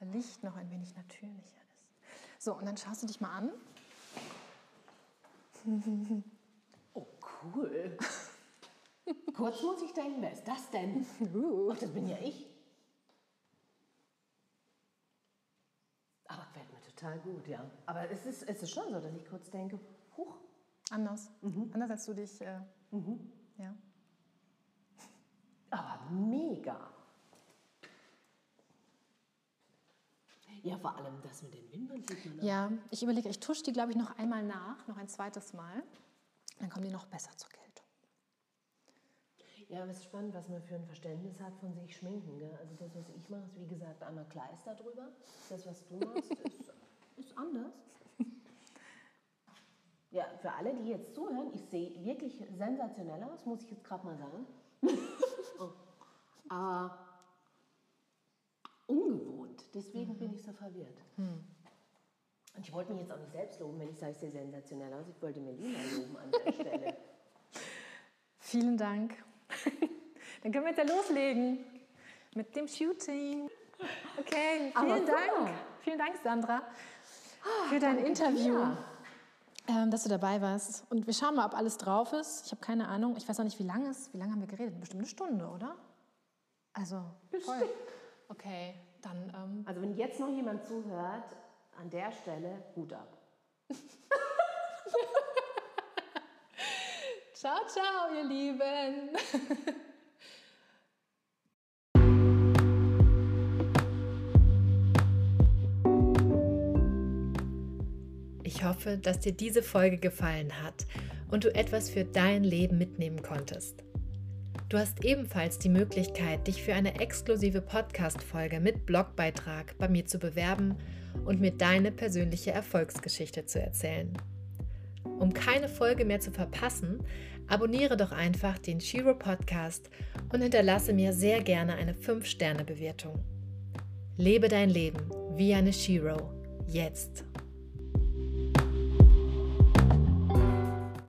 Licht noch ein wenig natürlicher ist. So, und dann schaust du dich mal an. Cool. Kurz muss ich denken, wer ist das denn? Uh. Ach, das bin ja ich. Aber gefällt mir total gut, ja. Aber es ist, es ist schon so, dass ich kurz denke, huch, Anders. Anders als du dich. Äh, Ja. aber mega. Ja, vor allem das mit den Wimpern sieht man auch. Ja, ich überlege, ich tusche die, glaube ich, noch einmal nach, noch ein zweites Mal. Dann kommen die noch besser zur Geltung. Ja, aber es ist spannend, was man für ein Verständnis hat von sich schminken. Gell? Also das, was ich mache, ist wie gesagt einmal Kleister drüber. Das, was du machst, ist, ist anders. Ja, für alle, die jetzt zuhören, ich sehe wirklich sensationell aus, muss ich jetzt gerade mal sagen. oh. Aber ungewohnt, deswegen bin ich so verwirrt. Und ich wollte mich jetzt auch nicht selbst loben, wenn ich sage, ich sehe sensationell aus. Ich wollte Melina loben an der Stelle. Vielen Dank. Dann können wir jetzt ja loslegen mit dem Shooting. Okay, Aber vielen. Dank. Vielen Dank, Sandra, für dein Interview. dir. Ähm, dass du dabei warst. Und wir schauen mal, ob alles drauf ist. Ich habe keine Ahnung. Ich weiß auch nicht, wie lange es. Wie lange haben wir geredet? Bestimmt eine Stunde, oder? Also, voll. Okay, dann ähm, Also wenn jetzt noch jemand zuhört, an der Stelle Hut ab. ciao, ciao, ihr Lieben. Ich hoffe, dass dir diese Folge gefallen hat und du etwas für dein Leben mitnehmen konntest. Du hast ebenfalls die Möglichkeit, dich für eine exklusive Podcast-Folge mit Blogbeitrag bei mir zu bewerben und mir deine persönliche Erfolgsgeschichte zu erzählen. Um keine Folge mehr zu verpassen, abonniere doch einfach den Shiro Podcast und hinterlasse mir sehr gerne eine 5-Sterne-Bewertung. Lebe dein Leben wie eine Shiro. Jetzt.